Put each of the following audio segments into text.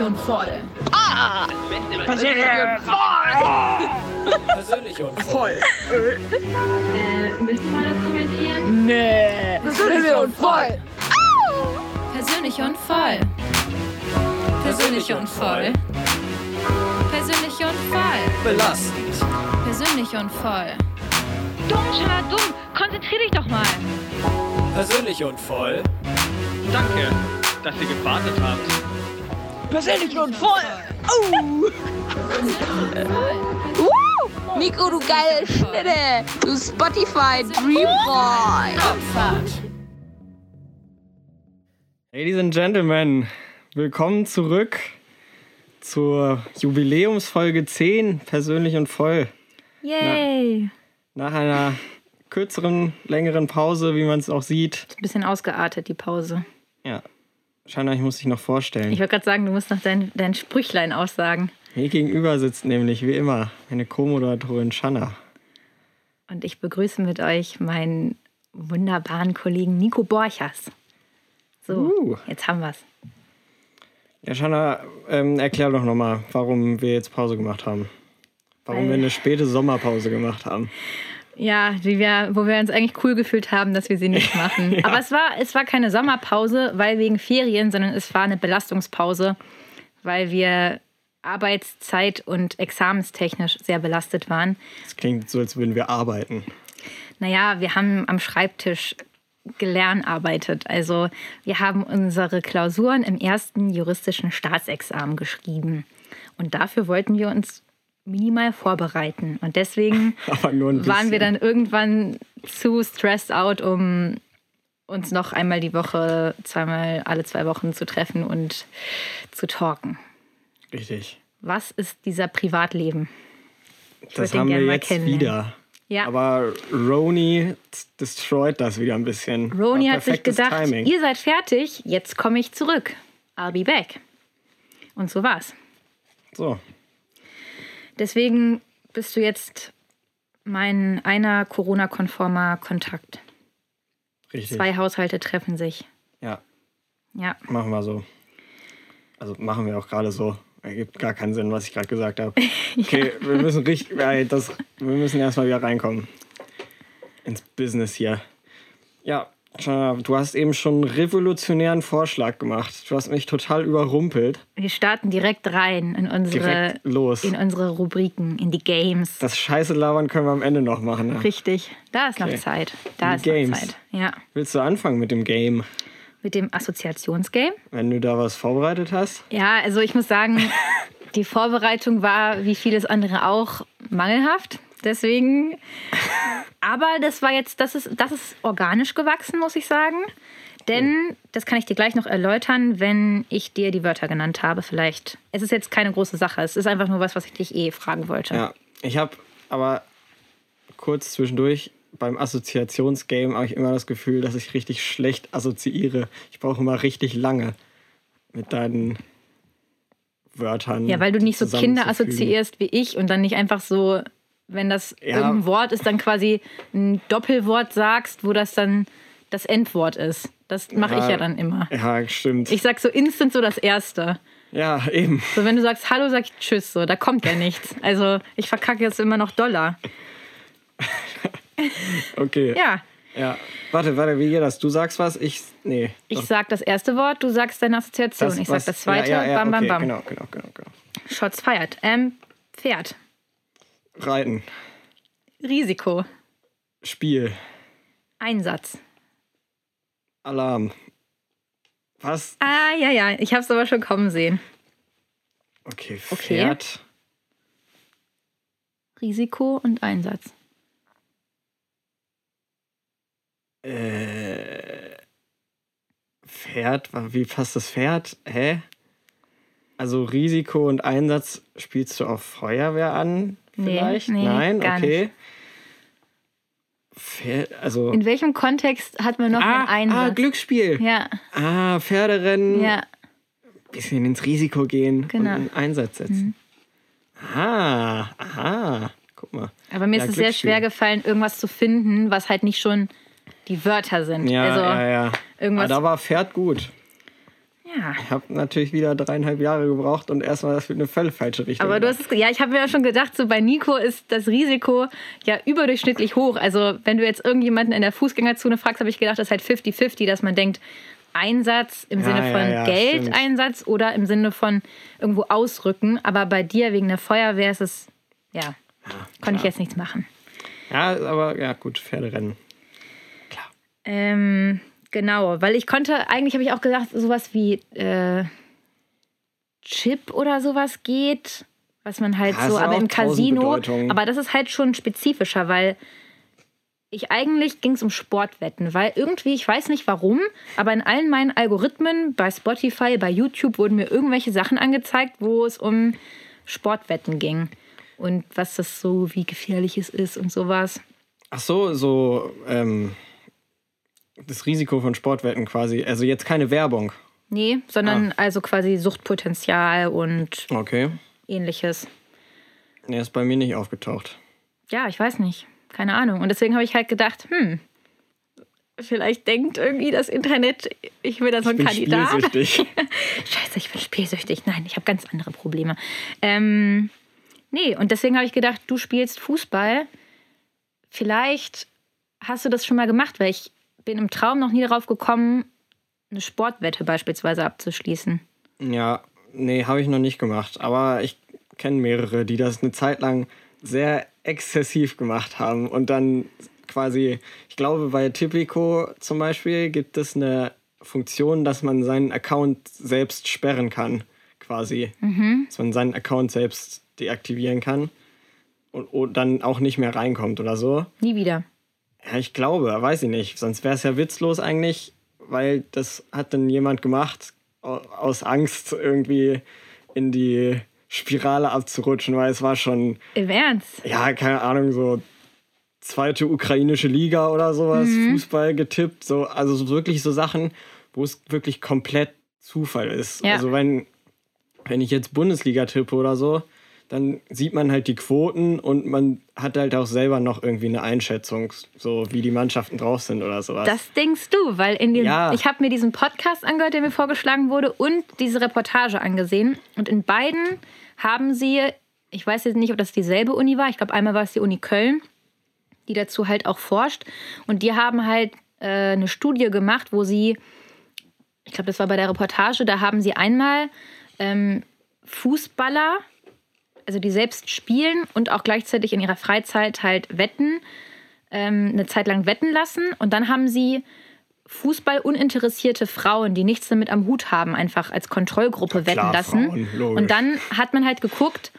Persönlich und voll. Persönlich und voll. Äh, müssen wir das kommentieren? Nee. Persönlich und voll. Persönlich und voll. Persönlich und voll. Persönlich und voll. Belastend. Persönlich und voll. Dumm, Schala, dumm. Konzentrier dich doch mal. Persönlich und voll. Danke, dass ihr gewartet habt. Persönlich und voll. Uh. Woo! Nico, du geile Schnitte. Du Spotify Dream Boy. Ladies and Gentlemen, willkommen zurück zur Jubiläumsfolge 10, persönlich und voll. Yay! Nach einer kürzeren, längeren Pause, wie man es auch sieht. Ein bisschen ausgeartet, die Pause. Ja, Shanna, ich muss dich noch vorstellen. Ich wollte gerade sagen, du musst noch dein, dein Sprüchlein aussagen. Mir gegenüber sitzt nämlich, wie immer, meine Co-Moderatorin Shanna. Und ich begrüße mit euch meinen wunderbaren Kollegen Nico Borchers. So, Uh. jetzt haben wir's. Ja, Shanna, ähm, erklär doch nochmal, warum wir jetzt Pause gemacht haben. Warum Weil- wir eine späte Sommerpause gemacht haben. Ja, die wir, wo wir uns eigentlich cool gefühlt haben, dass wir sie nicht machen. Aber es war, es war keine Sommerpause, weil wegen Ferien, sondern es war eine Belastungspause, weil wir arbeitszeit- und examenstechnisch sehr belastet waren. Es klingt so, als würden wir arbeiten. Naja, wir haben am Schreibtisch gelernt arbeitet. Also wir haben unsere Klausuren im ersten juristischen Staatsexamen geschrieben. Und dafür wollten wir uns minimal vorbereiten. Und deswegen waren wir dann irgendwann zu stressed out, um uns noch einmal die Woche, zweimal alle zwei Wochen zu treffen und zu talken. Richtig. Was ist dieser Privatleben? Das würd den haben wir jetzt wieder. Ja. Aber Roni destroyed das wieder ein bisschen. Roni hat sich gedacht, Timing. ihr seid fertig, jetzt komme ich zurück. I'll be back. Und so war's. So, Deswegen bist du jetzt mein einer Corona-konformer Kontakt. richtig. Zwei Haushalte treffen sich. Ja, Ja. machen wir so. Also machen wir auch gerade so. Ergibt gar keinen Sinn, was ich gerade gesagt habe. Okay, wir müssen richtig, ja, das, wir müssen erstmal wieder reinkommen ins Business hier. Ja, du hast eben schon einen revolutionären Vorschlag gemacht. Du hast mich total überrumpelt. Wir starten direkt rein in unsere, in unsere Rubriken, in die Games. Das Scheiße labern können wir am Ende noch machen. Ne? Richtig. Da ist Okay. noch Zeit. Da Die ist Games. noch Zeit. Ja. Willst du anfangen mit dem Game, Mit dem Assoziationsgame. wenn du da was vorbereitet hast? Ja, also ich muss sagen, die Vorbereitung war, wie vieles andere auch, mangelhaft. Deswegen. Aber das war jetzt, das ist, das ist organisch gewachsen, muss ich sagen. Denn, das kann ich dir gleich noch erläutern, wenn ich dir die Wörter genannt habe. Vielleicht. Es ist jetzt keine große Sache. Es ist einfach nur was, was ich dich eh fragen wollte. Ja, ich habe aber kurz zwischendurch beim Assoziationsgame habe ich immer das Gefühl, dass ich richtig schlecht assoziiere. Ich brauche immer richtig lange mit deinen Wörtern. Ja, weil du nicht so Kinder assoziierst wie ich und dann nicht einfach so, wenn das Ja. irgendein Wort ist, dann quasi ein Doppelwort sagst, wo das dann das Endwort ist. Das mache ich ja dann immer. Ja, stimmt. Ich sag so instant so das Erste. ja, eben. So, wenn du sagst Hallo, sag ich Tschüss. So, da kommt ja nichts. Also, ich verkacke jetzt immer noch Dollar. Okay. Ja, ja. Warte, warte, wie geht das? Du sagst was, ich. Nee. ich doch, sag das erste Wort, du sagst deine Assoziation. ich sag was- das zweite, ja, ja, ja, bam, bam, okay, bam. Genau, genau, genau, genau. Shots feiert. Ähm, Pferd. Reiten. Risiko. Spiel. Einsatz. Alarm. Was? Ah, ja, ja, ich hab's aber schon kommen sehen. Okay, Okay. Pferd. Risiko und Einsatz. Äh, Pferd, wie passt das Pferd? Hä? Also Risiko und Einsatz spielst du auf Feuerwehr an? Nee, Vielleicht? nee, Nein, gar okay. Also. In welchem Kontext hat man noch ah, einen Einsatz? ah, Glücksspiel. Ja, Ah, Pferderennen. ja. Bisschen ins Risiko gehen Genau. und einen Einsatz setzen. Ah, aha. Guck mal. Aber mir Ja, ist es sehr schwer gefallen, irgendwas zu finden, was halt nicht schon die Wörter sind. Ja, also ja, ja. irgendwas. Aber da war Pferd gut. Ja, Ja. Ich habe natürlich wieder dreieinhalb Jahre gebraucht und erstmal das für eine völlig falsche Richtung. Aber du hast es, ja, ich habe mir ja schon gedacht, so bei Nico ist das Risiko ja überdurchschnittlich hoch. Also wenn du jetzt irgendjemanden in der Fußgängerzone fragst, habe ich gedacht, das ist halt 50-50, dass man denkt, Einsatz im Ja, Sinne ja, von ja, Geldeinsatz oder im Sinne von irgendwo ausrücken. Aber bei dir wegen der Feuerwehr ist es, ja, konnte ich jetzt nichts machen. Ja, aber ja, gut, Pferderennen. Ähm, genau, weil ich konnte, eigentlich habe ich auch gedacht, sowas wie äh, Chip oder sowas geht, was man halt Ja, so, aber im Casino, aber das ist halt schon spezifischer, weil ich eigentlich ging es um Sportwetten, weil irgendwie, ich weiß nicht warum, aber in allen meinen Algorithmen bei Spotify, bei YouTube wurden mir irgendwelche Sachen angezeigt, wo es um Sportwetten ging und was das so, wie gefährlich es ist und sowas. Ach so, so ähm, das Risiko von Sportwetten quasi. Also jetzt keine Werbung. Nee, sondern also quasi Suchtpotenzial und Okay. ähnliches. Nee, ist bei mir nicht aufgetaucht. Ja, ich weiß nicht. Keine Ahnung. Und deswegen habe ich halt gedacht, hm, vielleicht denkt irgendwie das Internet, ich will da so ein Ich bin Kandidat. spielsüchtig. Scheiße, ich bin spielsüchtig. Nein, ich habe ganz andere Probleme. Ähm, nee, und deswegen habe ich gedacht, du spielst Fußball. Vielleicht hast du das schon mal gemacht, weil ich bin im Traum noch nie darauf gekommen, eine Sportwette beispielsweise abzuschließen. Ja, nee, habe ich noch nicht gemacht. Aber ich kenne mehrere, die das eine Zeit lang sehr exzessiv gemacht haben und dann quasi, ich glaube, bei Tipico zum Beispiel gibt es eine Funktion, dass man seinen Account selbst sperren kann, quasi. Dass man seinen Account selbst deaktivieren kann und, und dann auch nicht mehr reinkommt oder so. Nie wieder. Ja, ich glaube, weiß ich nicht. Sonst wäre es ja witzlos eigentlich, weil das hat dann jemand gemacht au- aus Angst irgendwie in die Spirale abzurutschen, weil es war schon, Im Ernst? ja, keine Ahnung, so zweite ukrainische Liga oder sowas, Fußball getippt, so, also so wirklich so Sachen, wo es wirklich komplett Zufall ist. Ja. Also wenn, wenn ich jetzt Bundesliga tippe oder so, dann sieht man halt die Quoten und man hat halt auch selber noch irgendwie eine Einschätzung, so wie die Mannschaften drauf sind oder sowas. Das denkst du, weil in dem, Ja. ich habe mir diesen Podcast angehört, der mir vorgeschlagen wurde, und diese Reportage angesehen. Und in beiden haben sie, ich weiß jetzt nicht, ob das dieselbe Uni war, ich glaube einmal war es die Uni Köln, die dazu halt auch forscht. Und die haben halt äh, eine Studie gemacht, wo sie, ich glaube, das war bei der Reportage, da haben sie einmal ähm, Fußballer, also die selbst spielen und auch gleichzeitig in ihrer Freizeit halt wetten, ähm, eine Zeit lang wetten lassen. Und dann haben sie Fußball uninteressierte Frauen, die nichts damit am Hut haben, einfach als Kontrollgruppe wetten klar, lassen. Frauen, und dann hat man halt geguckt,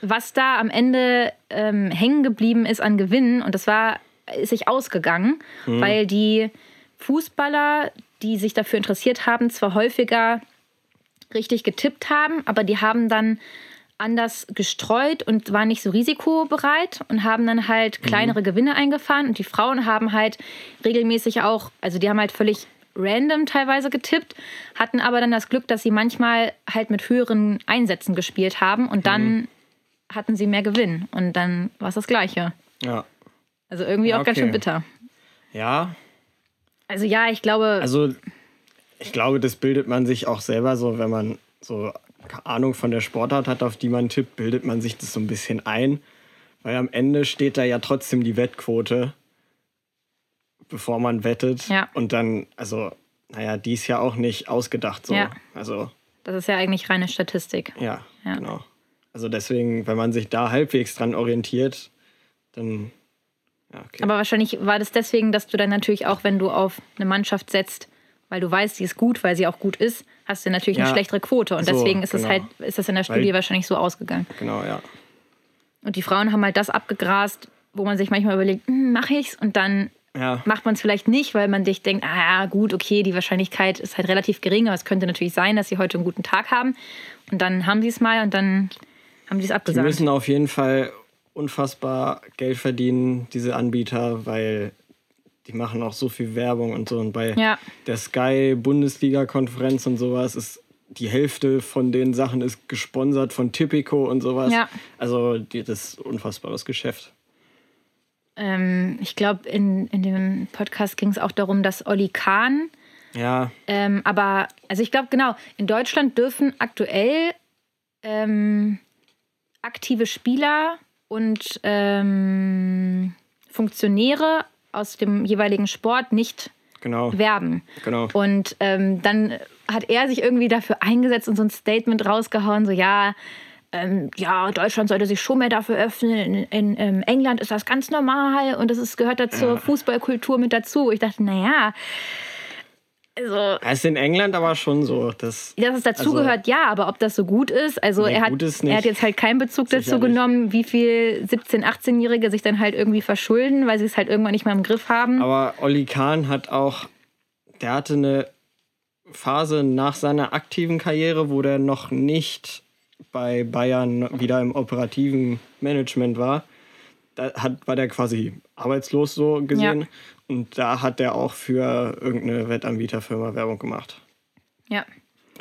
was da am Ende ähm, hängen geblieben ist an Gewinnen. Und das war, ist sich ausgegangen, Mhm. weil die Fußballer, die sich dafür interessiert haben, zwar häufiger richtig getippt haben, aber die haben dann anders gestreut und waren nicht so risikobereit und haben dann halt kleinere Gewinne eingefahren. Und die Frauen haben halt regelmäßig auch, also die haben halt völlig random teilweise getippt, hatten aber dann das Glück, dass sie manchmal halt mit höheren Einsätzen gespielt haben und dann hatten sie mehr Gewinn. Und dann war es das Gleiche. ja. Also irgendwie Ja, auch ganz okay. schön bitter. ja, Also ja, ich glaube, Also, ich glaube, das bildet man sich auch selber so, wenn man so Ahnung von der Sportart hat, auf die man tippt, bildet man sich das so ein bisschen ein. Weil am Ende steht da ja trotzdem die Wettquote, bevor man wettet. Ja. Und dann, also, naja, die ist ja auch nicht ausgedacht so. Ja. Also, das ist ja eigentlich reine Statistik. ja, Ja. genau. Also deswegen, wenn man sich da halbwegs dran orientiert, dann, ja, okay. Aber wahrscheinlich war das deswegen, dass du dann natürlich auch, wenn du auf eine Mannschaft setzt, weil du weißt, sie ist gut, weil sie auch gut ist, hast du natürlich eine Ja, schlechtere Quote. Und so, deswegen ist es genau. halt, ist das in der Weil- Studie wahrscheinlich so ausgegangen. genau, ja. Und die Frauen haben halt das abgegrast, wo man sich manchmal überlegt, hm, mache ich's? Und dann Ja, macht man es vielleicht nicht, weil man sich denkt, ah gut, okay, die Wahrscheinlichkeit ist halt relativ gering, aber es könnte natürlich sein, dass sie heute einen guten Tag haben. Und dann haben sie es mal und dann haben sie es Die abgesagt. müssen auf jeden Fall unfassbar Geld verdienen, diese Anbieter, weil die machen auch so viel Werbung und so. Und bei Ja. der Sky Bundesliga-Konferenz und sowas ist die Hälfte von den Sachen ist gesponsert von Tipico und sowas. Ja. Also das ist ein unfassbares Geschäft. Ähm, ich glaube, in, in dem Podcast ging es auch darum, dass Olli Kahn Ja, Ähm, aber, also ich glaube, genau, in Deutschland dürfen aktuell ähm, aktive Spieler und ähm, Funktionäre aus dem jeweiligen Sport nicht genau. werben. genau. Und ähm, dann hat er sich irgendwie dafür eingesetzt und so ein Statement rausgehauen, so ja, ähm, ja, Deutschland sollte sich schon mehr dafür öffnen. In, in, ähm, England ist das ganz normal und das ist, gehört da zur Fußballkultur mit dazu. Ich dachte, naja, also Es ist in England aber schon so, dass. dass es dazugehört, ja, aber ob das so gut ist, also Nee, er, hat, er hat jetzt halt keinen Bezug dazu Sicher nicht. genommen, wie viel 17-, 18-Jährige sich dann halt irgendwie verschulden, weil sie es halt irgendwann nicht mehr im Griff haben. Aber Olli Kahn hat auch, der hatte eine Phase nach seiner aktiven Karriere, wo der noch nicht bei Bayern wieder im operativen Management war. Da hat, war der quasi arbeitslos so gesehen. Ja. Und da hat der auch für irgendeine Wettanbieterfirma Werbung gemacht. ja.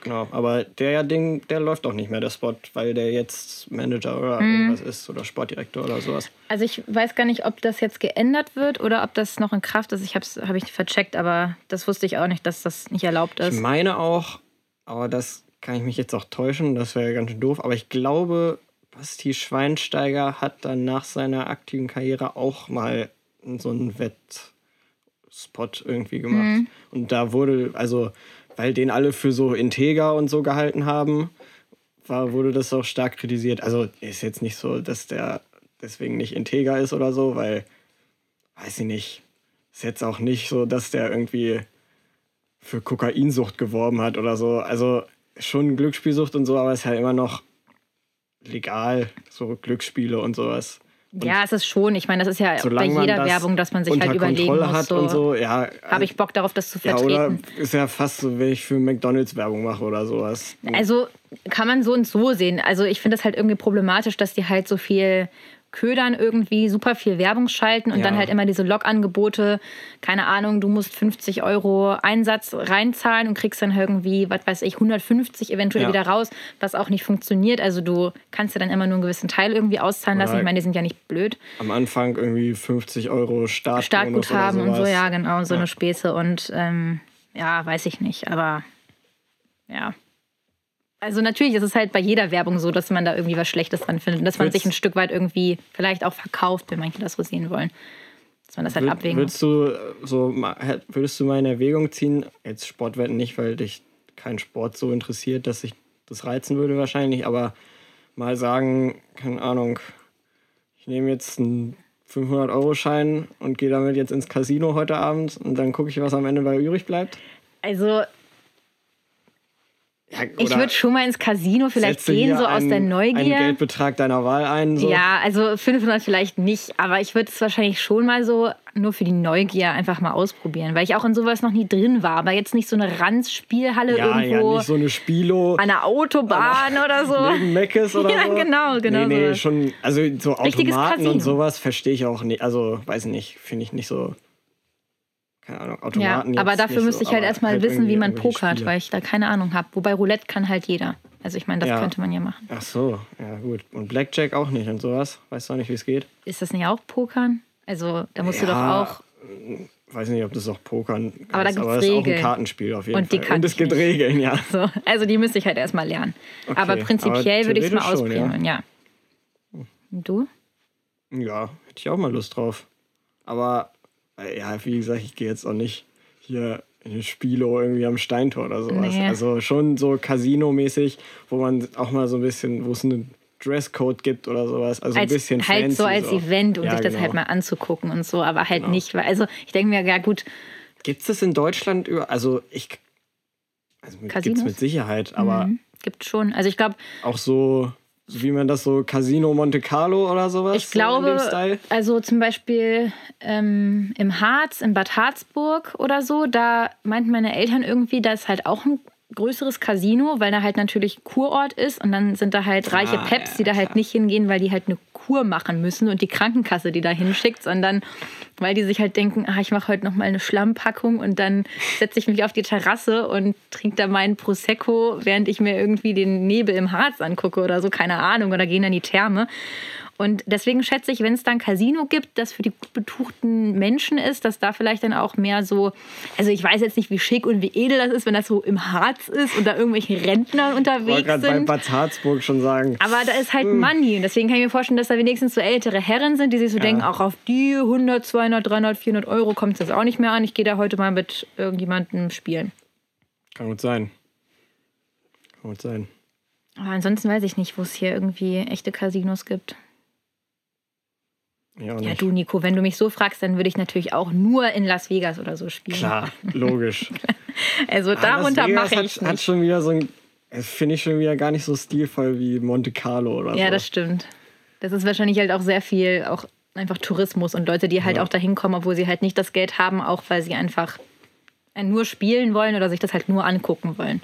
Genau, aber der Ding, der läuft auch nicht mehr, der Spot, weil der jetzt Manager oder Mhm. irgendwas ist oder Sportdirektor oder sowas. Also ich weiß gar nicht, ob das jetzt geändert wird oder ob das noch in Kraft ist. Ich habe es hab ich vercheckt, aber das wusste ich auch nicht, dass das nicht erlaubt Ich ist. meine auch, aber das kann ich mich jetzt auch täuschen, das wäre ganz schön doof, aber ich glaube, Basti Schweinsteiger hat dann nach seiner aktiven Karriere auch mal so einen Wettspot irgendwie gemacht. Mhm. Und da wurde, also, weil den alle für so integer und so gehalten haben, war, wurde das auch stark kritisiert. Also ist jetzt nicht so, dass der deswegen nicht integer ist oder so, weil, weiß ich nicht, ist jetzt auch nicht so, dass der irgendwie für Kokainsucht geworben hat oder so. Also schon Glücksspielsucht und so, aber es ist halt immer noch legal, so Glücksspiele und sowas. Ja, es ist schon. Ich meine, das ist ja bei jeder das Werbung, dass man sich halt überlegen Kontrolle muss, so, und so, ja. habe ich Bock darauf, das zu ja, oder vertreten. ist ja fast so, wenn ich für McDonalds Werbung mache oder sowas. Also kann man so und so sehen. Also ich finde es halt irgendwie problematisch, dass die halt so viel ködern irgendwie, super viel Werbung schalten und Ja. dann halt immer diese Log-Angebote, keine Ahnung, du musst 50 Euro Einsatz reinzahlen und kriegst dann irgendwie, was weiß ich, 150 eventuell Ja. wieder raus, was auch nicht funktioniert. Also du kannst ja dann immer nur einen gewissen Teil irgendwie auszahlen lassen. Oder- Ich meine, die sind ja nicht blöd. Am Anfang irgendwie 50 Euro Start Startguthaben und so, ja, genau, so Ja. eine Späße und ähm, ja, weiß ich nicht, aber ja. Also natürlich ist es halt bei jeder Werbung so, dass man da irgendwie was Schlechtes dran findet und dass man sich ein Stück weit irgendwie vielleicht auch verkauft, wenn manche das so sehen wollen. Dass man das halt Wür- abwägen muss. Würdest du äh, so würdest du mal in Erwägung ziehen, jetzt Sportwetten nicht, weil dich kein Sport so interessiert, dass sich das reizen würde wahrscheinlich, aber mal sagen, keine Ahnung, ich nehme jetzt einen 500-Euro-Schein und gehe damit jetzt ins Casino heute Abend und dann gucke ich, was am Ende bei übrig bleibt. Also Ja, ich würde schon mal ins Casino vielleicht gehen, so aus einen, der Einen Neugier. Geldbetrag deiner Wahl ein. So. Ja, also 500 vielleicht nicht, aber ich würde es wahrscheinlich schon mal so nur für die Neugier einfach mal ausprobieren, weil ich auch in sowas noch nie drin war, aber jetzt nicht so eine Ranzspielhalle ja, irgendwo ja, nicht so eine Spilo. an der Autobahn oder so. Neben Meckes oder Ja, so? genau, genau Nee, nee, sowas. schon, also so Richtiges Automaten Casino. und sowas verstehe ich auch nicht. Also, weiß ich nicht, finde ich nicht so. Keine Ahnung, Ja, Automaten aber jetzt dafür müsste so, ich halt aber erstmal halt wissen, wie man pokert, weil ich da keine Ahnung habe. Wobei Roulette kann halt jeder. Also ich meine, das Ja. könnte man ja machen. Ach so, ja gut. Und Blackjack auch nicht und sowas. Weißt du auch nicht, wie es geht? Ist das nicht auch Pokern? Also da musst du Ja, doch auch. Weiß nicht, ob das auch Pokern Aber da ist, gibt's aber es ist auch ein. Kartenspiel auf jeden Und Fall. und es gibt nicht. Regeln, ja. So. Also die müsste ich halt erstmal lernen. Okay, aber prinzipiell aber würde ich es mal schon, ja. ausprobieren, ja. Und du? Ja, hätte ich auch mal Lust drauf. Aber, äh, ja, wie gesagt, ich gehe jetzt auch nicht hier in Spilo irgendwie am Steintor oder sowas. Nee. Also schon so Casino-mäßig, wo man auch mal so ein bisschen, wo es einen Dresscode gibt oder sowas. Also Als, ein bisschen halt fancy, so als Event, um Ja, sich das genau. halt mal anzugucken und so, aber halt Genau. nicht, weil, also ich denke mir, ja gut, Gibt es das in Deutschland über, also ich, also gibt es mit Sicherheit, aber mhm, gibt schon. Also ich glaube, auch so, so wie man das so Casino Monte Carlo oder sowas. Ich so glaube, Style? also zum Beispiel ähm, im Harz, in Bad Harzburg oder so, da meinten meine Eltern irgendwie, da ist halt auch ein größeres Casino, weil da halt natürlich Kurort ist und dann sind da halt reiche Ah, Peps, ja, die da halt klar. nicht hingehen, weil die halt eine Kur machen müssen und die Krankenkasse die da hinschickt, sondern weil die sich halt denken, ah, ich mache heute noch mal eine Schlammpackung und dann setze ich mich auf die Terrasse und trinke da meinen Prosecco, während ich mir irgendwie den Nebel im Harz angucke oder so, keine Ahnung, oder gehen dann die Therme. Und deswegen schätze ich, wenn es da ein Casino gibt, das für die gut betuchten Menschen ist, dass da vielleicht dann auch mehr so, also ich weiß jetzt nicht, wie schick und wie edel das ist, wenn das so im Harz ist und da irgendwelche Rentner Ich wollte unterwegs gerade bei sind. Bad Harzburg schon sagen. Aber da ist halt Money. Und deswegen kann ich mir vorstellen, dass da wenigstens so ältere Herren sind, die sich so denken, auch auf die 100, 200, 300, 400 Euro kommt es jetzt auch nicht mehr an. Ich gehe da heute mal mit irgendjemandem spielen. Kann gut sein. Kann gut sein. Aber ansonsten weiß ich nicht, wo es hier irgendwie echte Casinos gibt. Ja, Ja, du, Nico, wenn du mich so fragst, dann würde ich natürlich auch nur in Las Vegas oder so spielen. Klar, logisch. Also Ah, darunter Las Vegas mache hat, ich hat nicht. schon wieder so ein. Das finde ich schon wieder gar nicht so stilvoll wie Monte Carlo oder Ja, so. das stimmt. Das ist wahrscheinlich halt auch sehr viel, auch einfach Tourismus und Leute, die halt Ja. auch dahin kommen, obwohl sie halt nicht das Geld haben, auch weil sie einfach nur spielen wollen oder sich das halt nur angucken wollen.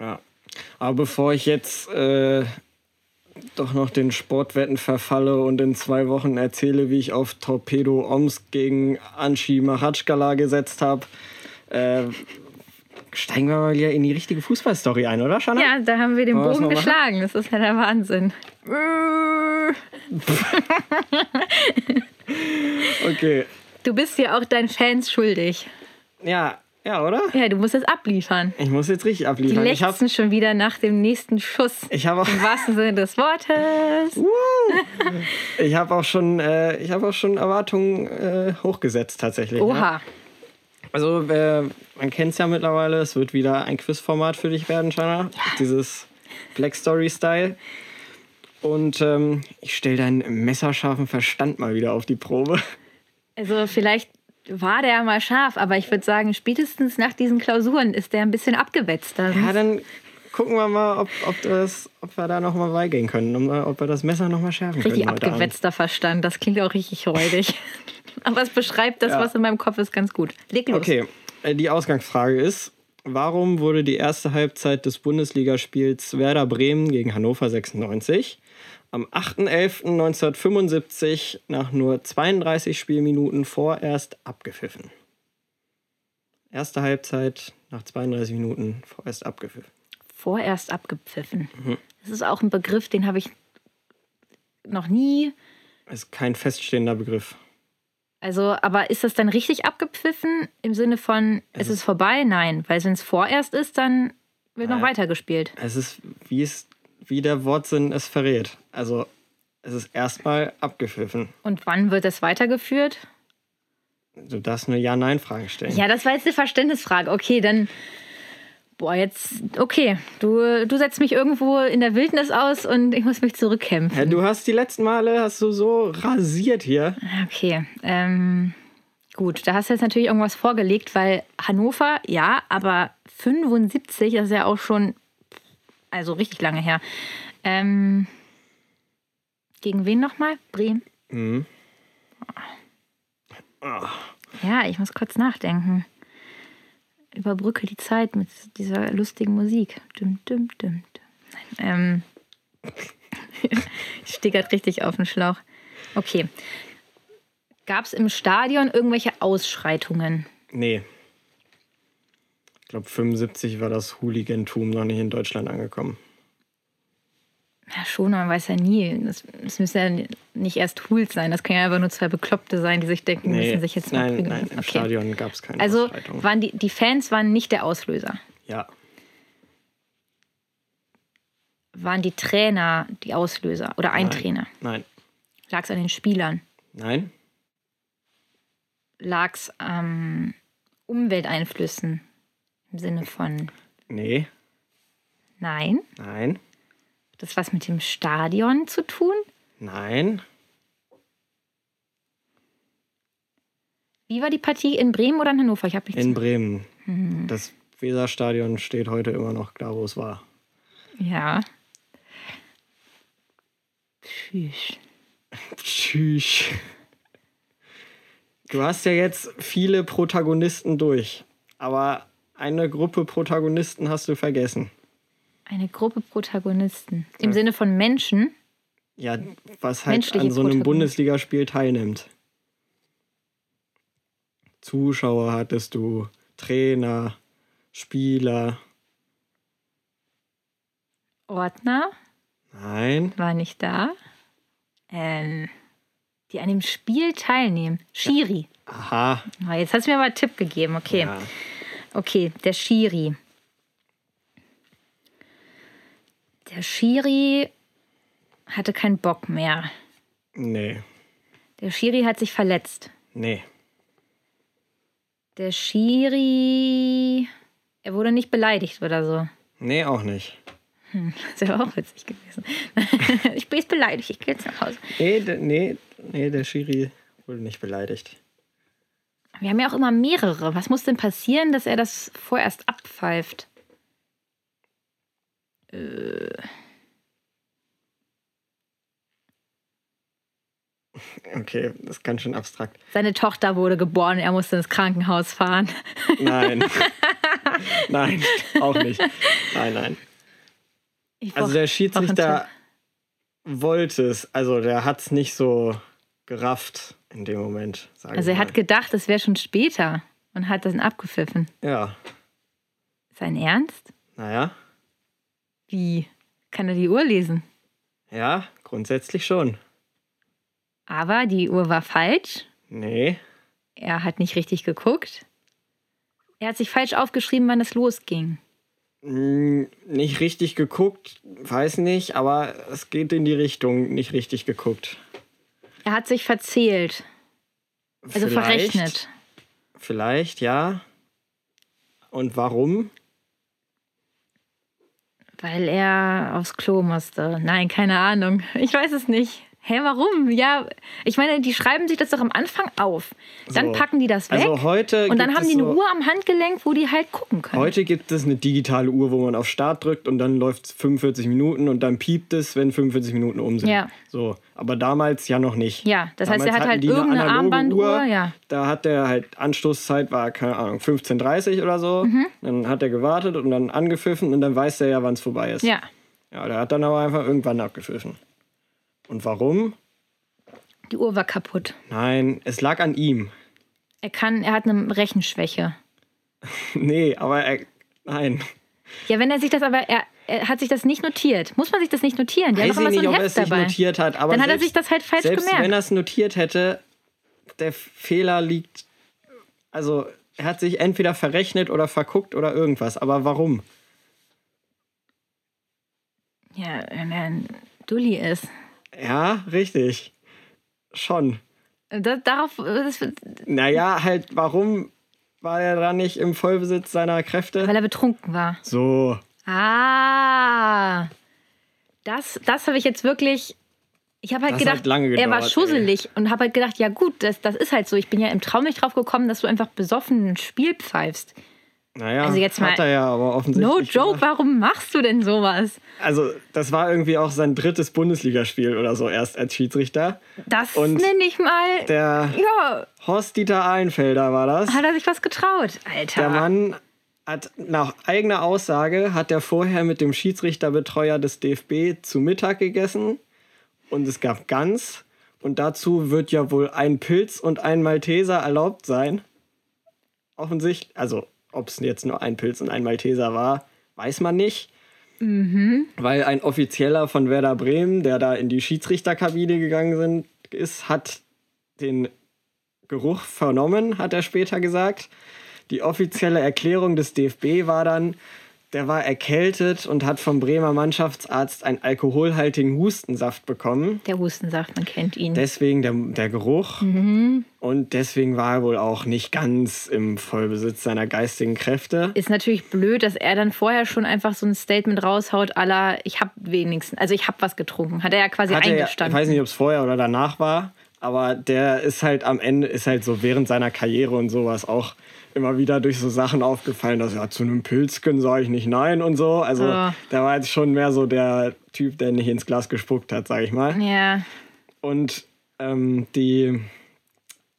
Ja. Aber bevor ich jetzt äh, doch noch den Sportwetten verfalle und in zwei Wochen erzähle, wie ich auf Torpedo Omsk gegen Anschi Machatschkala gesetzt habe, äh, steigen wir mal in die richtige Fußballstory ein, oder, Shanna? Ja, da haben wir den Bogen machen? geschlagen. Das ist ja der Wahnsinn. Okay. Du bist ja auch deinen Fans schuldig. Ja, ja, oder? Ja, du musst es abliefern. Ich muss jetzt richtig Die abliefern. Ich habe lechzen schon wieder nach dem nächsten Schuss. ich hab auch, Im wahrsten Sinne des Wortes. ich hab auch schon, äh, ich hab auch schon Erwartungen äh, hochgesetzt tatsächlich. Ne? Oha. Also, äh, man kennt es ja mittlerweile, es wird wieder ein Quizformat für dich werden, Shanna. Dieses Black Story-Style. Und ähm, ich stelle deinen messerscharfen Verstand mal wieder auf die Probe. Also vielleicht war der mal scharf, aber ich würde sagen, spätestens nach diesen Klausuren ist der ein bisschen abgewetzt. Da Ja, dann gucken wir mal, ob, ob, das, ob wir da noch mal beigehen können, um, ob wir das Messer noch mal schärfen richtig können. Abend. abgewetzter Verstand. Das klingt auch richtig räudig. aber es beschreibt das, Ja. was in meinem Kopf ist, ganz gut. Leg los. Okay, äh, die Ausgangsfrage ist, warum wurde die erste Halbzeit des Bundesligaspiels Werder Bremen gegen Hannover 96 am 8.11.1975 nach nur 32 Spielminuten vorerst abgepfiffen? Erste Halbzeit nach 32 Minuten vorerst abgepfiffen. Vorerst abgepfiffen. Mhm. Das ist auch ein Begriff, den habe ich noch nie. Ist kein feststehender Begriff. Also, aber ist das dann richtig abgepfiffen im Sinne von, ist es vorbei? Nein, weil wenn es vorerst ist, dann wird noch Nein. weitergespielt. Es ist, wie, es, wie der Wortsinn es verrät. Also, es ist erstmal abgepfiffen. Und wann wird es weitergeführt? Du darfst eine Ja-Nein-Frage stellen. Ja, das war jetzt eine Verständnisfrage. Okay, dann. Boah, jetzt. Okay, du, du setzt mich irgendwo in der Wildnis aus und ich muss mich zurückkämpfen. Ja, du hast die letzten Male hast du so rasiert hier. Okay, ähm. Gut, da hast du jetzt natürlich irgendwas vorgelegt, weil Hannover, ja, aber 75, das ist ja auch schon. Also richtig lange her. Ähm. Gegen wen nochmal? Bremen. Mhm. Ja, ich muss kurz nachdenken. Überbrücke die Zeit mit dieser lustigen Musik. Dum, dum, dum, dum. Nein, ähm, ich stehe gerade richtig auf den Schlauch. Okay. Gab es im Stadion irgendwelche Ausschreitungen? Nee. Ich glaube, 75 war das Hooligantum noch nicht in Deutschland angekommen. Ja, schon, man weiß ja nie. Das, das müssen ja nicht erst Hools sein. Das können ja einfach nur zwei Bekloppte sein, die sich denken, Nee, müssen sich jetzt mal nein, nein, im Okay. Stadion gab es keine Also waren die, die Fans waren nicht der Auslöser. Ja, Waren die Trainer die Auslöser oder ein Nein. Trainer? nein, Lag es an den Spielern? nein, lag es an Umwelteinflüssen im Sinne von nee, nein. nein, Hat das was mit dem Stadion zu tun? nein. Wie war die Partie in Bremen oder in Hannover? Ich habe nicht In Bremen. Mhm. Das Weserstadion steht heute immer noch da, wo es war. Ja. Tschüss. Tschüss. Du hast ja jetzt viele Protagonisten durch, aber eine Gruppe Protagonisten hast du vergessen. Eine Gruppe Protagonisten. Im Ja. Sinne von Menschen. Ja, was halt an so einem. Bundesligaspiel teilnimmt. Zuschauer hattest du, Trainer, Spieler. Ordner Nein, war nicht da. Ähm, die an dem Spiel teilnehmen. Schiri. Aha. Ah, jetzt hast du mir aber einen Tipp gegeben. Okay. Ja. Okay, der Schiri. Der Schiri hatte keinen Bock mehr. Nee. Der Schiri hat sich verletzt. Nee. Der Schiri. Er wurde nicht beleidigt oder so. Nee, auch nicht. Das wäre auch witzig gewesen. ich bin jetzt beleidigt, ich gehe jetzt nach Hause. Nee, nee, nee, der Schiri wurde nicht beleidigt. Wir haben ja auch immer mehrere. Was muss denn passieren, dass er das vorerst abpfeift? Okay, das ist ganz schön abstrakt. Seine Tochter wurde geboren, er musste ins Krankenhaus fahren. Nein. nein, auch nicht. Nein, nein. Ich Also der Schiedsrichter wollte es, also der hat es nicht so gerafft in dem Moment. Sag Also er hat gedacht, es wäre schon später und hat das abgepfiffen. Ja, Sein Ernst? naja, Wie? Kann er die Uhr lesen? ja, grundsätzlich schon. Aber die Uhr war falsch. Nee, Er hat nicht richtig geguckt. Er hat sich falsch aufgeschrieben, wann es losging. Hm, nicht richtig geguckt, weiß nicht, aber es geht in die Richtung, nicht richtig geguckt. Er hat sich verzählt, also Vielleicht- verrechnet. Vielleicht, ja. Und warum? Weil er aufs Klo musste. Nein, keine Ahnung. Ich weiß es nicht. Hä, warum? Ja, ich meine, die schreiben sich das doch am Anfang auf. Dann So. packen die das weg. Also heute und dann haben die eine so- Uhr am Handgelenk, wo die halt gucken können. Heute gibt es eine digitale Uhr, wo man auf Start drückt und dann läuft es 45 Minuten und dann piept es, wenn 45 Minuten um sind. Ja. So, aber damals ja noch nicht. Ja, das heißt, Damals er hat halt irgendeine Armbanduhr, ja. Da hat der halt Anstoßzeit war keine Ahnung 15:30 oder so. Mhm. Dann hat er gewartet und dann angepfiffen und dann weiß er ja, wann es vorbei ist. Ja, Ja, der hat dann aber einfach irgendwann abgepfiffen. Und warum? die Uhr war kaputt. Nein, es lag an ihm. Er kann, er hat eine Rechenschwäche. Nee, aber er nein. Ja, wenn er sich das aber, er, er hat sich das nicht notiert. Muss man sich das nicht notieren? Die haben Weiß immer ich nicht, so ein ob er es sich notiert hat, aber Dann hat er selbst- sich das halt falsch Selbst gemerkt. wenn er es notiert hätte, der Fehler liegt. Also, er hat sich entweder verrechnet oder verguckt oder irgendwas. Aber warum? Ja, wenn er ein Dulli ist. Ja, richtig. Schon. Das, darauf, das, Naja, halt, warum war er da nicht im Vollbesitz seiner Kräfte? weil er betrunken war. So. Ah, das, das habe ich jetzt wirklich. Ich habe halt Das gedacht, hat lange er war gedauert, schusselig und habe halt gedacht, ja gut, das, das ist halt so. Ich bin ja im Traum nicht drauf gekommen, dass du einfach besoffen ein Spiel pfeifst. Naja, Also jetzt mal- hat er ja aber offensichtlich. No joke, gemacht. warum machst du denn sowas? Also, das war irgendwie auch sein drittes Bundesligaspiel oder so erst als Schiedsrichter. Das Und nenne ich mal. Der Ja, Horst-Dieter Einfelder war das. hat er sich was getraut, Alter. Der Mann hat nach eigener Aussage hat er vorher mit dem Schiedsrichterbetreuer des DFB zu Mittag gegessen und es gab Gans und dazu wird ja wohl ein Pilz und ein Malteser erlaubt sein. Offensichtlich, also ob es jetzt nur ein Pilz und ein Malteser war, weiß man nicht. Weil ein Offizieller von Werder Bremen, der da in die Schiedsrichterkabine gegangen sind, ist, hat den Geruch vernommen, hat er später gesagt. Die offizielle Erklärung des DFB war dann, der war erkältet und hat vom Bremer Mannschaftsarzt einen alkoholhaltigen Hustensaft bekommen. Der Hustensaft, man kennt ihn. Deswegen der, der Geruch. Und deswegen war er wohl auch nicht ganz im Vollbesitz seiner geistigen Kräfte. ist natürlich blöd, dass er dann vorher schon einfach so ein Statement raushaut, aller ich habe wenigstens, also ich habe was getrunken. Hat er ja quasi Hat er, ja- ich eingestanden. weiß nicht, ob es vorher oder danach war, aber der ist halt am Ende, ist halt so während seiner Karriere und sowas auch immer wieder durch so Sachen aufgefallen, dass ja zu einem Pilzken sage ich nicht nein und so. Also Ah. der war jetzt schon mehr so der Typ, der nicht ins Glas gespuckt hat, sage ich mal. ja, Und ähm, die,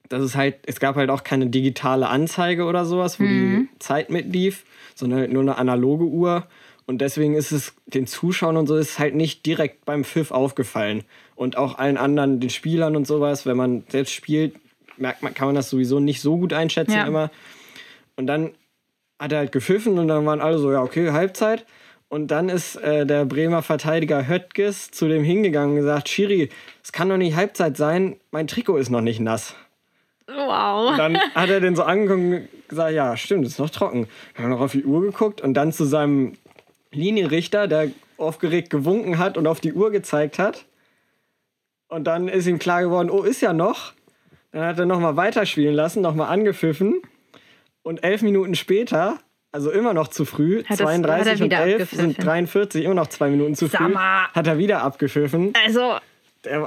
das ist halt, es gab halt auch keine digitale Anzeige oder sowas, wo die Zeit mitlief, sondern halt nur eine analoge Uhr. Und deswegen ist es den Zuschauern und so ist halt nicht direkt beim Pfiff aufgefallen. Und auch allen anderen, den Spielern und sowas, wenn man selbst spielt, merkt man, kann man das sowieso nicht so gut einschätzen Ja. immer. Und dann hat er halt gepfiffen und dann waren alle so, ja, okay, Halbzeit. Und dann ist äh, der Bremer Verteidiger Höttges zu dem hingegangen und gesagt, Schiri, es kann doch nicht Halbzeit sein, mein Trikot ist noch nicht nass. Wow. Dann hat er den so angeguckt und gesagt, ja, stimmt, ist noch trocken. Dann hat er noch auf die Uhr geguckt und dann zu seinem Linienrichter, der aufgeregt gewunken hat und auf die Uhr gezeigt hat. Und dann ist ihm klar geworden, oh, ist ja noch. Dann hat er nochmal weiterspielen lassen, nochmal angepfiffen. Und elf Minuten später, also immer noch zu früh, Hat das- hat er 32 und wieder 11 abgepfiffen. sind 43, immer noch zwei Minuten zu früh, hat er wieder abgepfiffen. Also,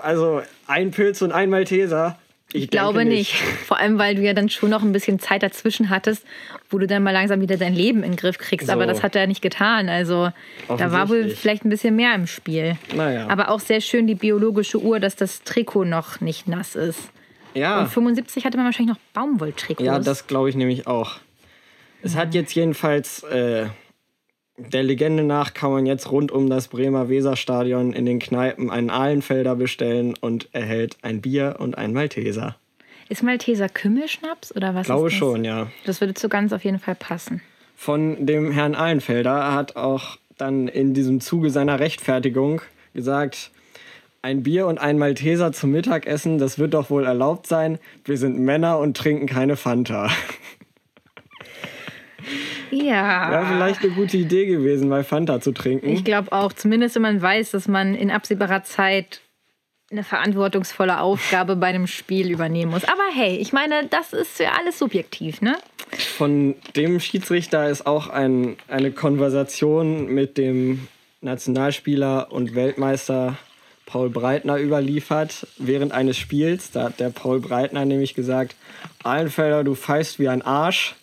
also ein Pilz und ein Malteser. Ich, ich glaube denke nicht. Vor allem, weil du ja dann schon noch ein bisschen Zeit dazwischen hattest, wo du dann mal langsam wieder dein Leben in den Griff kriegst. Aber So. das hat er nicht getan. Also da war wohl vielleicht ein bisschen mehr im Spiel. Naja. Aber auch sehr schön die biologische Uhr, dass das Trikot noch nicht nass ist. Ja. Und 75 hatte man wahrscheinlich noch Baumwolltrikots. Ja, das glaube ich nämlich auch. Es hat jetzt jedenfalls, äh, der Legende nach, kann man jetzt rund um das Bremer Weserstadion in den Kneipen einen Ahlenfelder bestellen und erhält ein Bier und ein Malteser. Ist Malteser Kümmelschnaps oder was? Glaube ist das? schon, ja. Das würde zu ganz auf jeden Fall passen. Von dem Herrn Ahlenfelder hat auch dann in diesem Zuge seiner Rechtfertigung gesagt, ein Bier und ein Malteser zum Mittagessen, das wird doch wohl erlaubt sein. Wir sind Männer und trinken keine Fanta. Ja. Wäre vielleicht eine gute Idee gewesen, mal Fanta zu trinken. Ich glaube auch, zumindest wenn man weiß, dass man in absehbarer Zeit eine verantwortungsvolle Aufgabe bei einem Spiel übernehmen muss. Aber hey, ich meine, das ist ja alles subjektiv, ne? Von dem Schiedsrichter ist auch ein, eine Konversation mit dem Nationalspieler und Weltmeister Paul Breitner überliefert während eines Spiels. Da hat der Paul Breitner nämlich gesagt, Ahlenfelder, du pfeifst wie ein Arsch.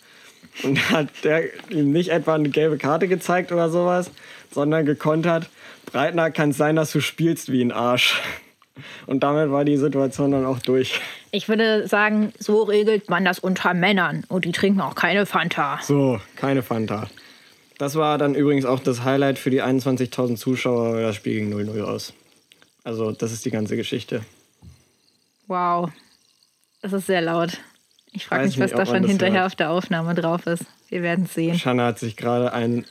Und hat der ihm nicht etwa eine gelbe Karte gezeigt oder sowas, sondern gekontert, Breitner, kann es sein, dass du spielst wie ein Arsch. Und damit war die Situation dann auch durch. Ich würde sagen, so regelt man das unter Männern. Und die trinken auch keine Fanta. So, keine Fanta. Das war dann übrigens auch das Highlight für die 21.000 Zuschauer. Das Spiel ging 0-0 aus. Also, das ist die ganze Geschichte. Wow. Das ist sehr laut. Ich frage mich, was nicht, davon das hinterher hört. auf der Aufnahme drauf ist. Wir werden es sehen. Shanna hat sich gerade ein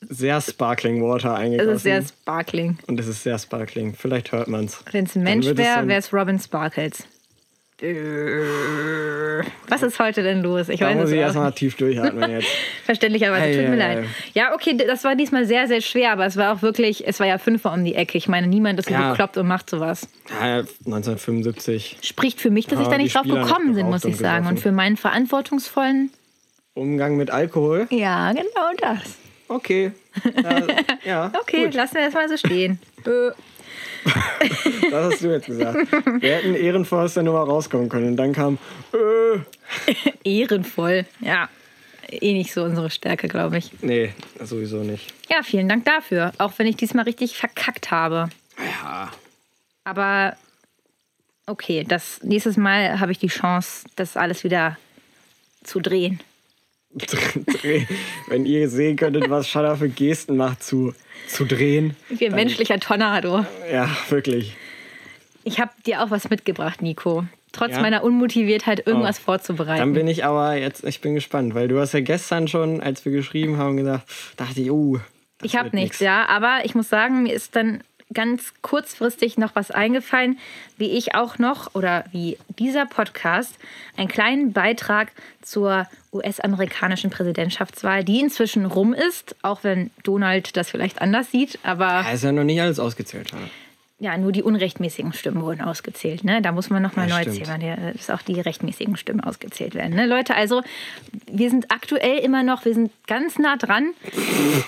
sehr sparkling Water Es eingegossen. ist sehr sparkling. und es ist sehr sparkling. Vielleicht hört man es. Wenn es ein Mensch es wäre, wäre es Robin Sparkles. Was ist heute denn los? Ich Da weiß muss es ich erstmal tief durchatmen jetzt. Verständlicherweise, tut mir ei, leid. Ja, okay, das war diesmal sehr, sehr schwer, aber es war auch wirklich, es war ja fünfmal um die Ecke. Ich meine, niemand ist so Ja. bekloppt und macht sowas. Ja, 1975. Spricht für mich, dass ich da nicht drauf gekommen bin, muss ich und sagen. Und für meinen verantwortungsvollen. Umgang mit Alkohol. Ja, genau das. Okay. Ja, ja Okay, gut. lassen wir das mal so stehen. Das hast du jetzt gesagt. Wir hätten ehrenvoll aus der Nummer rauskommen können. Und dann kam, äh, ehrenvoll. Ja, eh nicht so unsere Stärke, glaube ich. nee, sowieso nicht. Ja, vielen Dank dafür. Auch wenn ich diesmal richtig verkackt habe. Ja. Aber okay, das nächstes Mal habe ich die Chance, das alles wieder zu drehen. Wenn ihr sehen könntet, was Shanna für Gesten macht, zu, zu drehen. Wie ein menschlicher Tornado. Ja, wirklich. Ich habe dir auch was mitgebracht, Nico. Trotz Ja? meiner Unmotiviertheit, irgendwas Oh. vorzubereiten. Dann bin ich aber jetzt, ich bin gespannt, weil du hast ja gestern schon, als wir geschrieben haben, gesagt, dachte ich, oh, ich habe nichts, ja. Aber ich muss sagen, mir ist dann ganz kurzfristig noch was eingefallen, wie ich auch noch oder wie dieser Podcast einen kleinen Beitrag zur US-amerikanischen Präsidentschaftswahl, die inzwischen rum ist, auch wenn Donald das vielleicht anders sieht, aber Ja, ist ja noch nicht alles ausgezählt. Ja. Ja, nur die unrechtmäßigen Stimmen wurden ausgezählt. Ne? Da muss man nochmal Ja, neu stimmt. zählen, weil dass auch die rechtmäßigen Stimmen ausgezählt werden. Ne? Leute, also wir sind aktuell immer noch, wir sind ganz nah dran.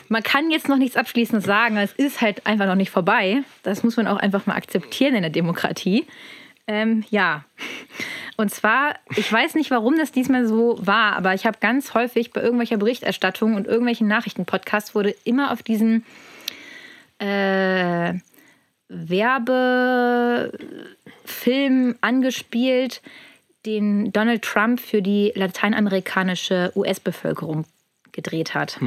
Man kann jetzt noch nichts Abschließendes sagen, es ist halt einfach noch nicht vorbei. Das muss man auch einfach mal akzeptieren in der Demokratie. Ähm, ja. Und zwar, ich weiß nicht, warum das diesmal so war, aber ich habe ganz häufig bei irgendwelcher Berichterstattung und irgendwelchen Nachrichtenpodcasts wurde immer auf diesen äh, Werbefilm angespielt, den Donald Trump für die lateinamerikanische US-Bevölkerung gedreht hat.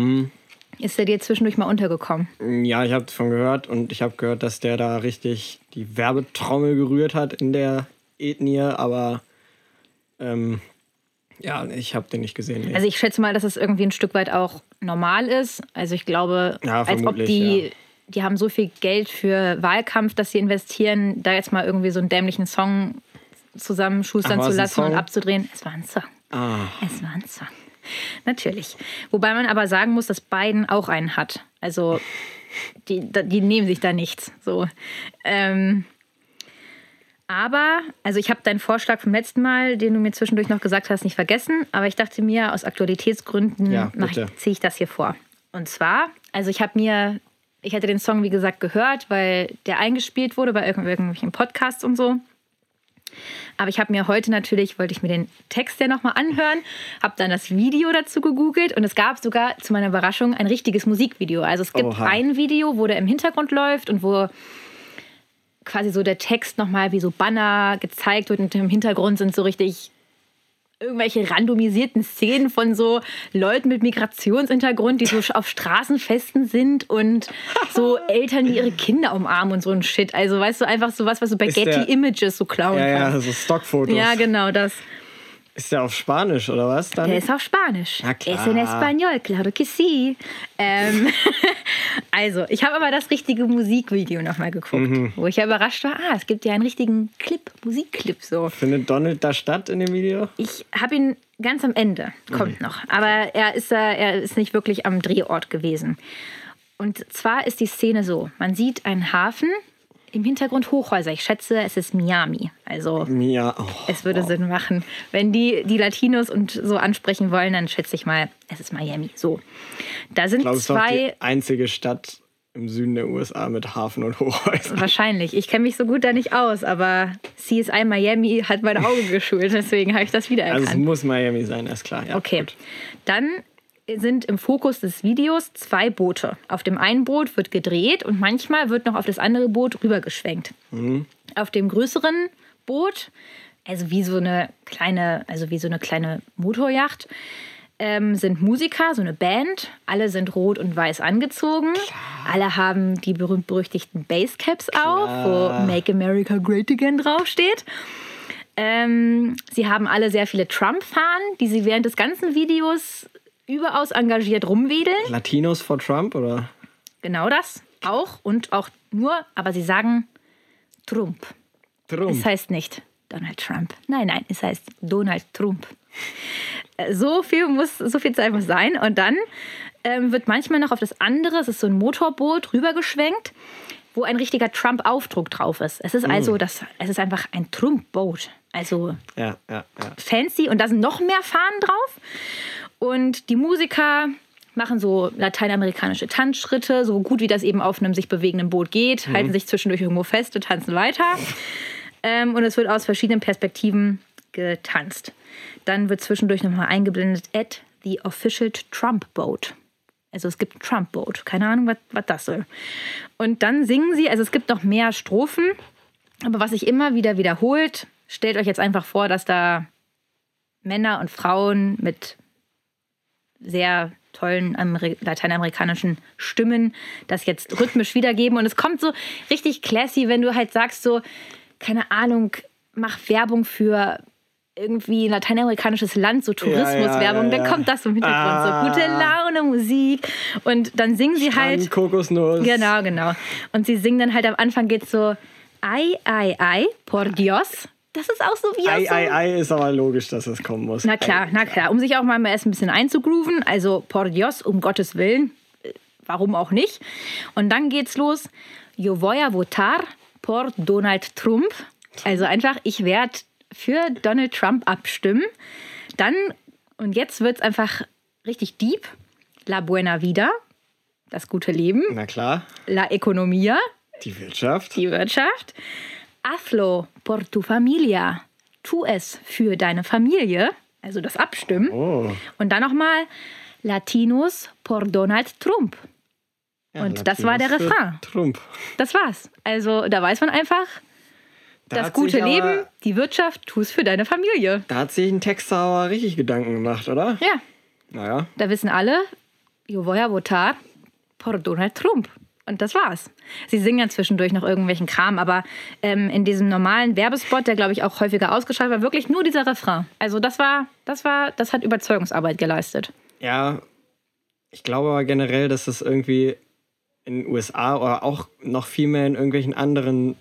Ist der dir zwischendurch mal untergekommen? Ja, ich habe davon gehört und ich habe gehört, dass der da richtig die Werbetrommel gerührt hat in der Ethnie, aber ähm, Ja, ich habe den nicht gesehen. Nee. Also ich schätze mal, dass es irgendwie ein Stück weit auch normal ist. Also ich glaube, Ja, als ob die, ja. Die haben so viel Geld für Wahlkampf, dass sie investieren, da jetzt mal irgendwie so einen dämlichen Song zusammenschustern zu lassen und abzudrehen. Es war ein Song. ah, Es war ein Song. Natürlich. Wobei man aber sagen muss, dass Biden auch einen hat. Also die, die nehmen sich da nichts. So. Ähm, aber, also ich habe deinen Vorschlag vom letzten Mal, den du mir zwischendurch noch gesagt hast, nicht vergessen. Aber ich dachte mir, aus Aktualitätsgründen Ja, ziehe ich das hier vor. Und zwar, also ich habe mir, ich hatte den Song wie gesagt gehört, weil der eingespielt wurde bei irgendw- irgendwelchen Podcasts und so. Aber ich habe mir heute natürlich, wollte ich mir den Text ja nochmal anhören, habe dann das Video dazu gegoogelt und es gab sogar zu meiner Überraschung ein richtiges Musikvideo. Also es gibt Oha. ein Video, wo der im Hintergrund läuft und wo quasi so der Text nochmal wie so Banner gezeigt wird und im Hintergrund sind so richtig irgendwelche randomisierten Szenen von so Leuten mit Migrationshintergrund, die so auf Straßenfesten sind und so Eltern, die ihre Kinder umarmen und so ein Shit. Also weißt du, einfach so was, was du bei Ist der- Getty Images so klauen ja, ja, kannst. so Stockfotos. Ja, genau das. Ist der auf Spanisch oder was dann? Der ist auf Spanisch. Na klar. Es en español, claro que sí. Ähm, also, ich habe aber das richtige Musikvideo nochmal geguckt, Mhm. wo ich ja überrascht war, ah, es gibt ja einen richtigen Clip, Musikclip so. Findet Donald da statt in dem Video? Ich habe ihn ganz am Ende, kommt noch. Aber er ist, da, er ist nicht wirklich am Drehort gewesen. Und zwar ist die Szene so: Man sieht einen Hafen, im Hintergrund Hochhäuser. Ich schätze, es ist Miami. Also Ja, oh. es würde Sinn machen. Wenn die die Latinos und so ansprechen wollen, dann schätze ich mal, es ist Miami. So. Da sind Ich glaube, es ist zwei. die einzige Stadt im Süden der USA mit Hafen und Hochhäusern. Wahrscheinlich. Ich kenne mich so gut da nicht aus, aber CSI Miami hat meine Augen geschult, deswegen habe ich das wiedererkannt. Also es muss Miami sein, ist klar. Ja, Okay. gut. Dann sind im Fokus des Videos zwei Boote. Auf dem einen Boot wird gedreht und manchmal wird noch auf das andere Boot rübergeschwenkt. Auf dem größeren Boot, also wie so eine kleine, also wie so eine kleine Motorjacht, ähm, sind Musiker, so eine Band. Alle sind rot und weiß angezogen. Alle haben die berühmt-berüchtigten Basecaps auf, wo Make America Great Again draufsteht. Ähm, sie haben alle sehr viele Trump-Fahnen, die sie während des ganzen Videos überaus engagiert rumwedeln. Latinos vor Trump oder? Genau das auch und auch nur, aber sie sagen Trump. Trump. Es heißt nicht Donald Trump. Nein, nein, es heißt Donald Trump. Äh, So viel muss, so viel Zeit muss sein. Und dann ähm, wird manchmal noch auf das andere, es ist so ein Motorboot, rübergeschwenkt, wo ein richtiger Trump-Aufdruck drauf ist. Es ist also das, es ist einfach ein Trump-Boot. Also ja, ja, ja. fancy und da sind noch mehr Fahnen drauf. Und die Musiker machen so lateinamerikanische Tanzschritte, so gut wie das eben auf einem sich bewegenden Boot geht, halten sich zwischendurch irgendwo fest und tanzen weiter. Ähm, und es wird aus verschiedenen Perspektiven getanzt. Dann wird zwischendurch nochmal eingeblendet at the official Trump Boat. Also es gibt ein Trump Boat. Keine Ahnung, was, was das soll. Und dann singen sie, also es gibt noch mehr Strophen. Aber was sich immer wieder wiederholt, stellt euch jetzt einfach vor, dass da Männer und Frauen mit sehr tollen Ameri lateinamerikanischen Stimmen das jetzt rhythmisch wiedergeben. Und es kommt so richtig classy, wenn du halt sagst, so, keine Ahnung, mach Werbung für irgendwie ein lateinamerikanisches Land, so Tourismuswerbung, ja, ja. dann kommt das im Hintergrund, Ah. so gute Laune Musik. Und dann singen sie halt. Strand, Kokosnuss. Genau, genau. Und sie singen dann halt am Anfang geht so Ay, ay, ay, por Dios. Das ist auch so wie Ei, so ei, ei ist aber logisch, dass es kommen muss. na klar, na klar. Um sich auch mal erst ein bisschen einzugrooven. Also, por Dios, um Gottes Willen. Äh, Warum auch nicht? Und dann geht's los. Yo voy a votar por Donald Trump. Also einfach, ich werde für Donald Trump abstimmen. Dann, und jetzt wird's einfach richtig deep. La buena vida, das gute Leben. Na klar, La economía, die Wirtschaft. die Wirtschaft. Hazlo por tu familia. Tu es für deine Familie. Also das Abstimmen. Oh. Und dann nochmal Latinos por Donald Trump. Ja, Und das war der Latinos Refrain. Trump. Das war's. Also da weiß man einfach, Da das gute Leben, die Wirtschaft, tu es für deine Familie. Da hat sich ein Texter richtig Gedanken gemacht, oder? Ja, Naja. da wissen alle, yo voy a votar por Donald Trump. Und das war's. Sie singen ja zwischendurch noch irgendwelchen Kram, aber ähm, in diesem normalen Werbespot, der glaube ich auch häufiger ausgeschaltet war, wirklich nur dieser Refrain. Also das war, das war, das hat Überzeugungsarbeit geleistet. Ja, ich glaube aber generell, dass das irgendwie in den USA oder auch noch viel mehr in irgendwelchen anderen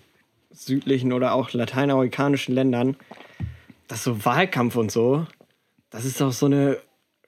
südlichen oder auch lateinamerikanischen Ländern, dass so Wahlkampf und so, das ist doch so eine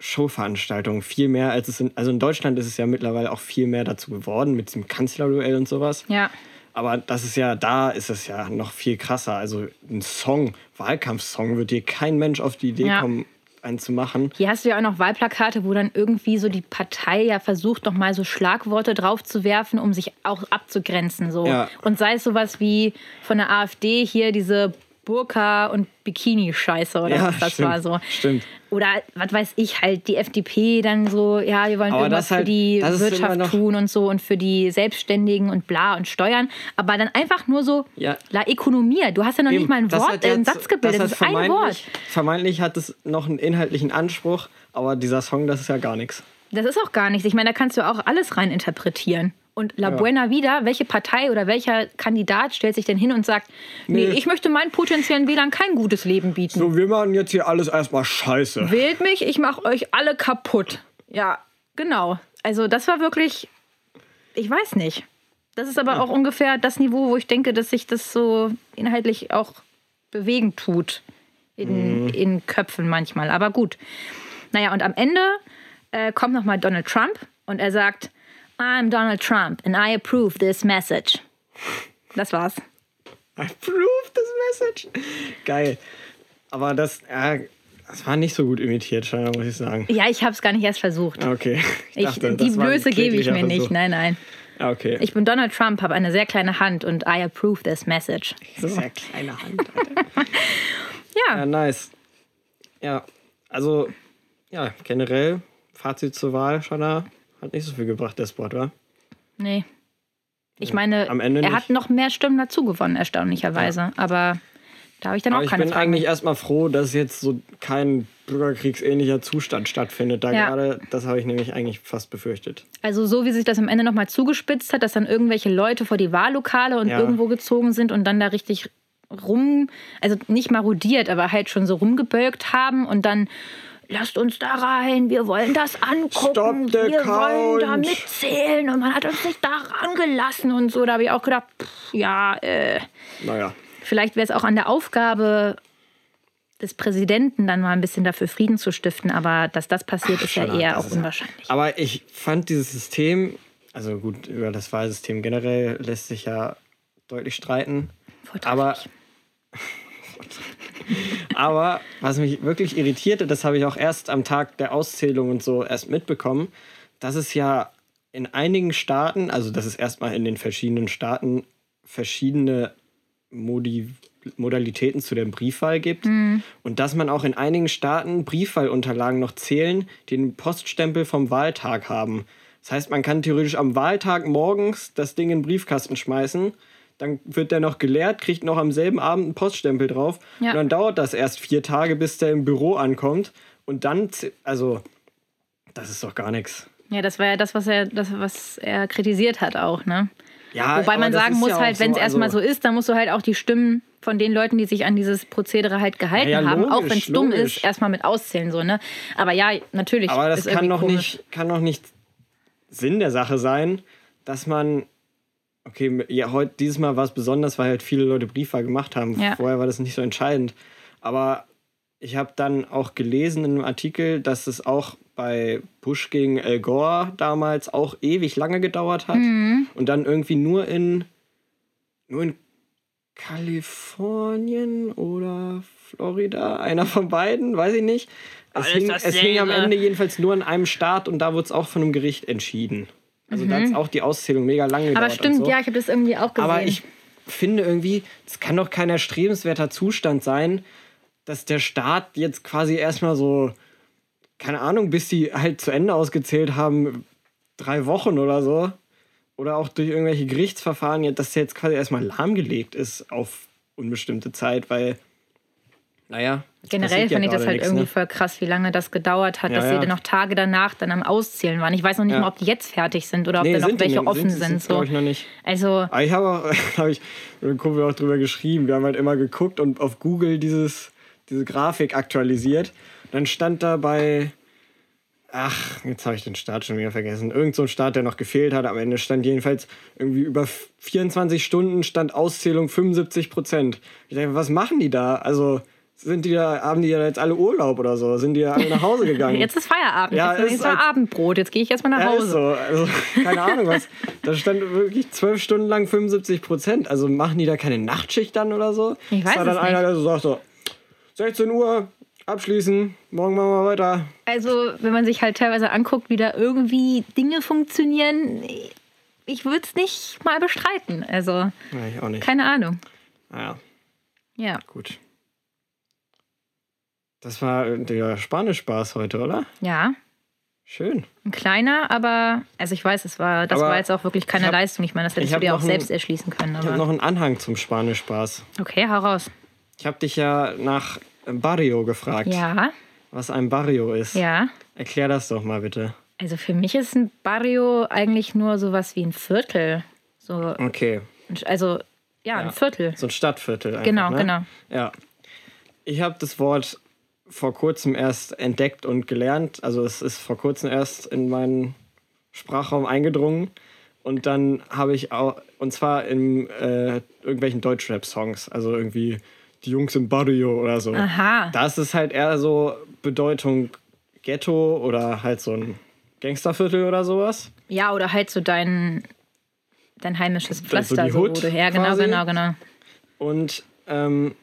Showveranstaltung. Viel mehr als es in, also in Deutschland ist es ja mittlerweile auch viel mehr dazu geworden mit diesem Kanzlerduell und sowas. Ja. Aber das ist ja, da ist es ja noch viel krasser. Also ein Song, Wahlkampfsong, wird dir kein Mensch auf die Idee Ja. kommen, einen zu machen. Hier hast du ja auch noch Wahlplakate, wo dann irgendwie so die Partei ja versucht, noch mal so Schlagworte drauf zu werfen, um sich auch abzugrenzen. So. Ja. Und sei es sowas wie von der AfD hier diese Burka- und Bikini-Scheiße oder Ja, was das stimmt, war so. stimmt. Oder was weiß ich halt, die FDP dann so, ja, wir wollen Aber irgendwas das halt- für die das Wirtschaft tun und so und für die Selbstständigen und bla und Steuern. Aber dann einfach nur so, Ja. la Ökonomie. Du hast ja noch nicht Eben, mal ein das Wort, äh, einen Satz gebildet. Das, hat ist ein Wort. Vermeintlich hat es noch einen inhaltlichen Anspruch, aber dieser Song, das ist ja gar nichts. Das ist auch gar nichts. Ich meine, da kannst du auch alles rein interpretieren. Und La Ja. Buena Vida, welche Partei oder welcher Kandidat stellt sich denn hin und sagt, nee, Nee. ich möchte meinen potenziellen Wählern kein gutes Leben bieten. So, wir machen jetzt hier alles erstmal scheiße. Wählt mich, ich mache euch alle kaputt. Ja, genau. Also das war wirklich, ich weiß nicht. Das ist aber auch ungefähr das Niveau, wo ich denke, dass sich das so inhaltlich auch bewegen tut. In, in Köpfen manchmal. Aber gut. Naja, und am Ende äh, kommt nochmal Donald Trump und er sagt, I'm Donald Trump and I approve this message. Das war's. I approve this message. Geil. Aber das, ja, das war nicht so gut imitiert, scheinbar, muss ich sagen. Ja, ich habe es gar nicht erst versucht. Okay. Ich, dachte, die war ein Blöße gebe ich mir nicht. Versuch. Nein, nein. Ja, okay. Ich bin Donald Trump, habe eine sehr kleine Hand und I approve this message. Sehr kleine Hand, Alter. Ja, Ja, nice. Ja, also, ja, generell, Fazit zur Wahl, Shana, hat nicht so viel gebracht, der Spot, wa? nee. Ich meine, Am Ende er nicht. hat noch mehr Stimmen dazu gewonnen, erstaunlicherweise. Aber da habe ich dann Aber auch ich keine bin Fragen. eigentlich erstmal froh, dass jetzt so kein bürgerkriegsähnlicher Zustand stattfindet. Da Ja. gerade, das habe ich nämlich eigentlich fast befürchtet. Also so wie sich das am Ende nochmal zugespitzt hat, dass dann irgendwelche Leute vor die Wahllokale und Ja. irgendwo gezogen sind und dann da richtig rum, also nicht marodiert, aber halt schon so rumgebölkt haben und dann lasst uns da rein, wir wollen das angucken, Stop the wir wollen da count." mitzählen und man hat uns nicht da rangelassen und so. Da habe ich auch gedacht, pff, ja, äh, Naja, vielleicht wäre es auch an der Aufgabe des Präsidenten dann mal ein bisschen dafür Frieden zu stiften, aber dass das passiert, ist ja eher auch unwahrscheinlich. aber ich fand dieses System, also gut, über das Wahlsystem generell lässt sich ja deutlich streiten. Aber, aber was mich wirklich irritierte, das habe ich auch erst am Tag der Auszählung und so erst mitbekommen, dass es ja in einigen Staaten, also dass es erstmal in den verschiedenen Staaten verschiedene Modi Modalitäten zu der Briefwahl gibt und dass man auch in einigen Staaten Briefwahlunterlagen noch zählen, die den Poststempel vom Wahltag haben. Das heißt, man kann theoretisch am Wahltag morgens das Ding in den Briefkasten schmeißen, dann wird der noch geleert, kriegt noch am selben Abend einen Poststempel drauf Ja. und dann dauert das erst vier Tage, bis der im Büro ankommt und dann, also, das ist doch gar nichts. Ja, das war ja das, was er, das, was er kritisiert hat auch, ne? Ja, Wobei man sagen muss ja auch halt, wenn es so, erstmal so also- ist, dann musst du halt auch die Stimmen von den Leuten, die sich an dieses Prozedere halt gehalten Ja, ja, haben, auch logisch, wenn es dumm ist, erstmal mit auszählen, so, ne? Aber ja, natürlich. Aber das kann doch, komisch. nicht, kann doch nicht Sinn der Sache sein, dass man. Okay, ja, heute, dieses Mal war es besonders, weil halt viele Leute Briefwahl gemacht haben. Ja. Vorher war das nicht so entscheidend. Aber ich habe dann auch gelesen in einem Artikel, dass es auch bei Bush gegen Al Gore damals auch ewig lange gedauert hat. Mhm. Und dann irgendwie nur in, nur in Kalifornien oder Florida, einer von beiden, weiß ich nicht. Es, hing, es hing am. Ende jedenfalls nur an einem Staat und da wurde es auch von einem Gericht entschieden. Also da hat auch die Auszählung mega lange gedauert. Mhm. Aber stimmt, so. ja, ich habe das irgendwie auch gesehen. Aber ich finde irgendwie, es kann doch kein erstrebenswerter Zustand sein, dass der Staat jetzt quasi erstmal so, keine Ahnung, bis die halt zu Ende ausgezählt haben, drei Wochen oder so, oder auch durch irgendwelche Gerichtsverfahren, dass der jetzt quasi erstmal lahmgelegt ist auf unbestimmte Zeit, weil, naja. Generell fand ich das halt nichts, irgendwie ne? voll krass, wie lange das gedauert hat, Ja, dass sie ja. dann noch Tage danach dann am Auszählen waren. Ich weiß noch nicht Ja. mal, ob die jetzt fertig sind oder ob Nee, da noch welche offen Sind- sind. so. ich, noch nicht. Also, Aber ich habe auch, habe ich mit einem Kumpel auch drüber geschrieben. Wir haben halt immer geguckt und auf Google dieses, diese Grafik aktualisiert. Dann stand da bei, ach, jetzt habe ich den Start schon wieder vergessen. Irgend so ein Start, der noch gefehlt hat. Am Ende stand jedenfalls irgendwie über 24 Stunden stand Auszählung 75 Prozent. Ich dachte, was machen die da? Also sind die da, haben die da jetzt alle Urlaub oder so? Sind die da alle nach Hause gegangen? jetzt ist Feierabend. Ja, jetzt ist ist mal als- Abendbrot. Jetzt gehe ich erstmal nach Ja, ist Hause. so. Also, keine Ahnung, was. Da stand wirklich zwölf Stunden lang 75 Prozent. Also machen die da keine Nachtschicht dann oder so? Ich weiß Ist da dann es einer, nicht. der so sagt so, 16 Uhr, abschließen, morgen machen wir weiter. Also, wenn man sich halt teilweise anguckt, wie da irgendwie Dinge funktionieren, ich würde es nicht mal bestreiten. Also, Ja, ich auch nicht. keine Ahnung. Naja, Ja. gut. Das war der Spanisch-Spaß heute, oder? Ja, Schön. ein kleiner, aber, also ich weiß, es war, das Aber war jetzt auch wirklich keine ich hab- Leistung. Ich meine, das hättest ich du dir auch ein- selbst erschließen können. Ich habe noch einen Anhang zum Spanisch-Spaß. okay, hau raus. Ich habe dich ja nach Barrio gefragt, Ja, was ein Barrio ist. ja. Erklär das doch mal bitte. Also für mich ist ein Barrio eigentlich nur sowas wie ein Viertel. So, Okay, also, ja, ein Ja. Viertel. so ein Stadtviertel. Einfach, Genau, ne? genau. Ja. Ich habe das Wort vor kurzem erst entdeckt und gelernt. Also es ist vor kurzem erst in meinen Sprachraum eingedrungen. Und dann habe ich auch, und zwar in äh, irgendwelchen Deutschrap-Songs, also irgendwie die Jungs im Barrio oder so. Aha. Da ist es halt eher so Bedeutung Ghetto oder halt so ein Gangsterviertel oder sowas. Ja, oder halt so dein, dein heimisches so Pflaster, die so, wo du her, genau, genau, genau. Und ähm,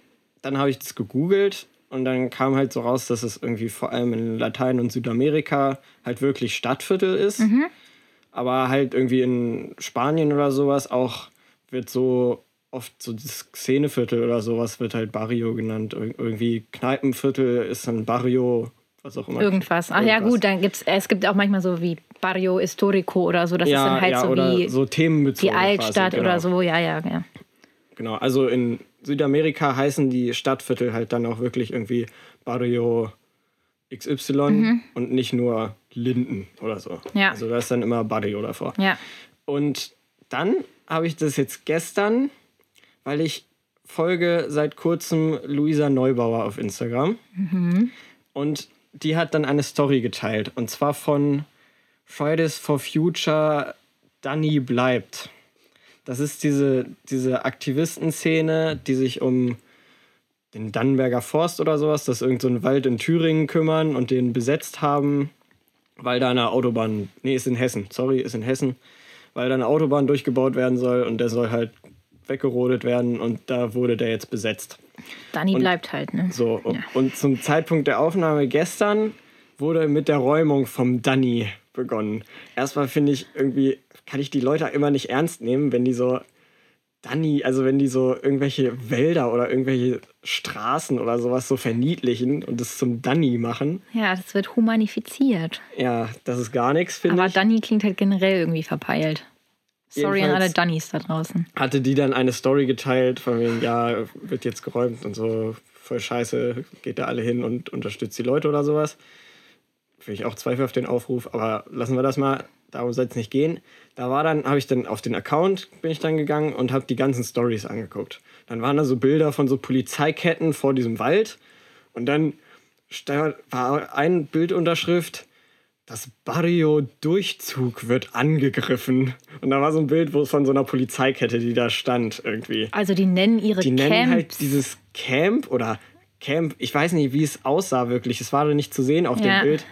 dann habe ich das gegoogelt und dann kam halt so raus, dass es irgendwie vor allem in Latein- und Südamerika halt wirklich Stadtviertel ist. Aber halt irgendwie in Spanien oder sowas auch wird so oft so das Szeneviertel oder sowas wird halt Barrio genannt. Ir irgendwie Kneipenviertel ist ein Barrio, was auch immer. Irgendwas. Ach ja, Irgendwas. gut, dann gibt's, es gibt auch manchmal so wie Barrio Historico oder so. Das ja, ist dann halt ja, so oder wie so themenbezogen die Altstadt quasi, genau. oder so. Ja, ja, ja. Genau, also in Südamerika heißen die Stadtviertel halt dann auch wirklich irgendwie Barrio XY und nicht nur Linden oder so. Mhm. Ja. Also da ist dann immer Barrio davor. Ja. Und dann habe ich das jetzt gestern, weil ich folge seit kurzem Luisa Neubauer auf Instagram. Und die hat dann eine Story geteilt. Und zwar von Fridays for Future Danny bleibt. Das ist diese, diese Aktivistenszene, die sich um den Dannenberger Forst oder sowas, das ist irgend so ein Wald in Thüringen kümmern und den besetzt haben, weil da eine Autobahn, nee, ist in Hessen, sorry, ist in Hessen, weil da eine Autobahn durchgebaut werden soll und der soll halt weggerodet werden und da wurde der jetzt besetzt. Dani Und- bleibt halt, ne? So, Ja. und zum Zeitpunkt der Aufnahme gestern wurde mit der Räumung vom Danny begonnen. Erstmal finde ich irgendwie, kann ich die Leute immer nicht ernst nehmen, wenn die so Danny, also wenn die so irgendwelche Wälder oder irgendwelche Straßen oder sowas so verniedlichen und es zum Danny machen. Ja, das wird humanifiziert. Ja, das ist gar nichts, finde Aber ich. Dani klingt halt generell irgendwie verpeilt. Sorry an alle Dannies da draußen. hatte die dann eine Story geteilt, von wegen, ja, wird jetzt geräumt und so, voll scheiße, geht da alle hin und unterstützt die Leute oder sowas. Finde ich auch Zweifel auf den Aufruf, aber lassen wir das mal, darum soll es nicht gehen. Da war dann, habe ich dann auf den Account, bin ich dann gegangen und habe die ganzen Stories angeguckt. Dann waren da so Bilder von so Polizeiketten vor diesem Wald und dann war ein Bildunterschrift, das Barrio-Durchzug wird angegriffen. Und da war so ein Bild wo von so einer Polizeikette, die da stand irgendwie. Also die nennen ihre Die nennen Camps. halt dieses Camp oder Camp, ich weiß nicht, wie es aussah wirklich. Es war da nicht zu sehen auf Ja. dem Bild.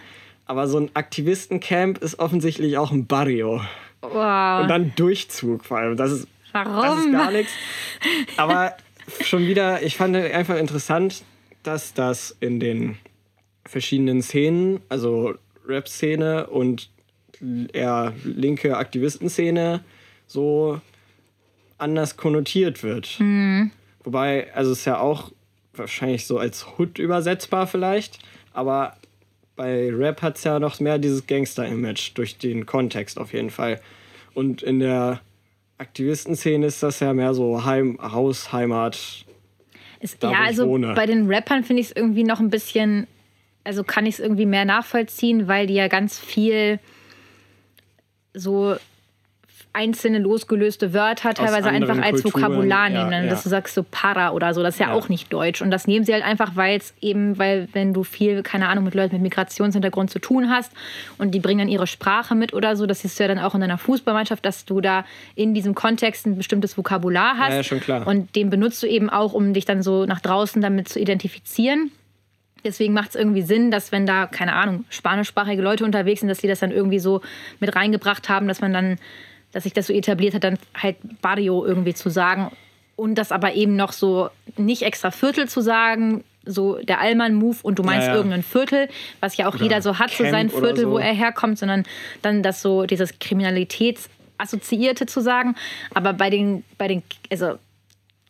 Aber so ein Aktivistencamp ist offensichtlich auch ein Barrio. wow. Und dann Durchzug vor allem. Das ist, das ist Warum? gar nichts. Aber schon wieder, ich fand einfach interessant, dass das in den verschiedenen Szenen, also Rap-Szene und eher linke Aktivistenszene, so anders konnotiert wird. Wobei, also es ist ja auch wahrscheinlich so als Hood übersetzbar vielleicht, aber bei Rap hat es ja noch mehr dieses Gangster-Image durch den Kontext auf jeden Fall. Und in der Aktivistenszene ist das ja mehr so Heim, Haus, Heimat. Es, Da, ja, also wohne. bei den Rappern finde ich es irgendwie noch ein bisschen, also kann ich es irgendwie mehr nachvollziehen, weil die ja ganz viel so einzelne losgelöste Wörter teilweise einfach als Kulturen, Vokabular ja, nehmen, dann, ja. dass du sagst so para oder so, das ist ja, Ja. auch nicht deutsch und das nehmen sie halt einfach, weil es eben, weil wenn du viel, keine Ahnung, mit Leuten mit Migrationshintergrund zu tun hast und die bringen dann ihre Sprache mit oder so, das siehst du ja dann auch in deiner Fußballmannschaft, dass du da in diesem Kontext ein bestimmtes Vokabular hast Ja, ja, schon klar. und den benutzt du eben auch, um dich dann so nach draußen damit zu identifizieren. Deswegen macht es irgendwie Sinn, dass wenn da, keine Ahnung, spanischsprachige Leute unterwegs sind, dass die das dann irgendwie so mit reingebracht haben, dass man dann, dass sich das so etabliert hat, dann halt Barrio irgendwie zu sagen. Und das aber eben noch so nicht extra Viertel zu sagen, so der Allmann-Move und du meinst Ja, ja. irgendein Viertel, was ja auch jeder so hat, so Camp sein oder Viertel, so. wo er herkommt, sondern dann das so, dieses Kriminalitätsassoziierte zu sagen. Aber bei den, bei den, also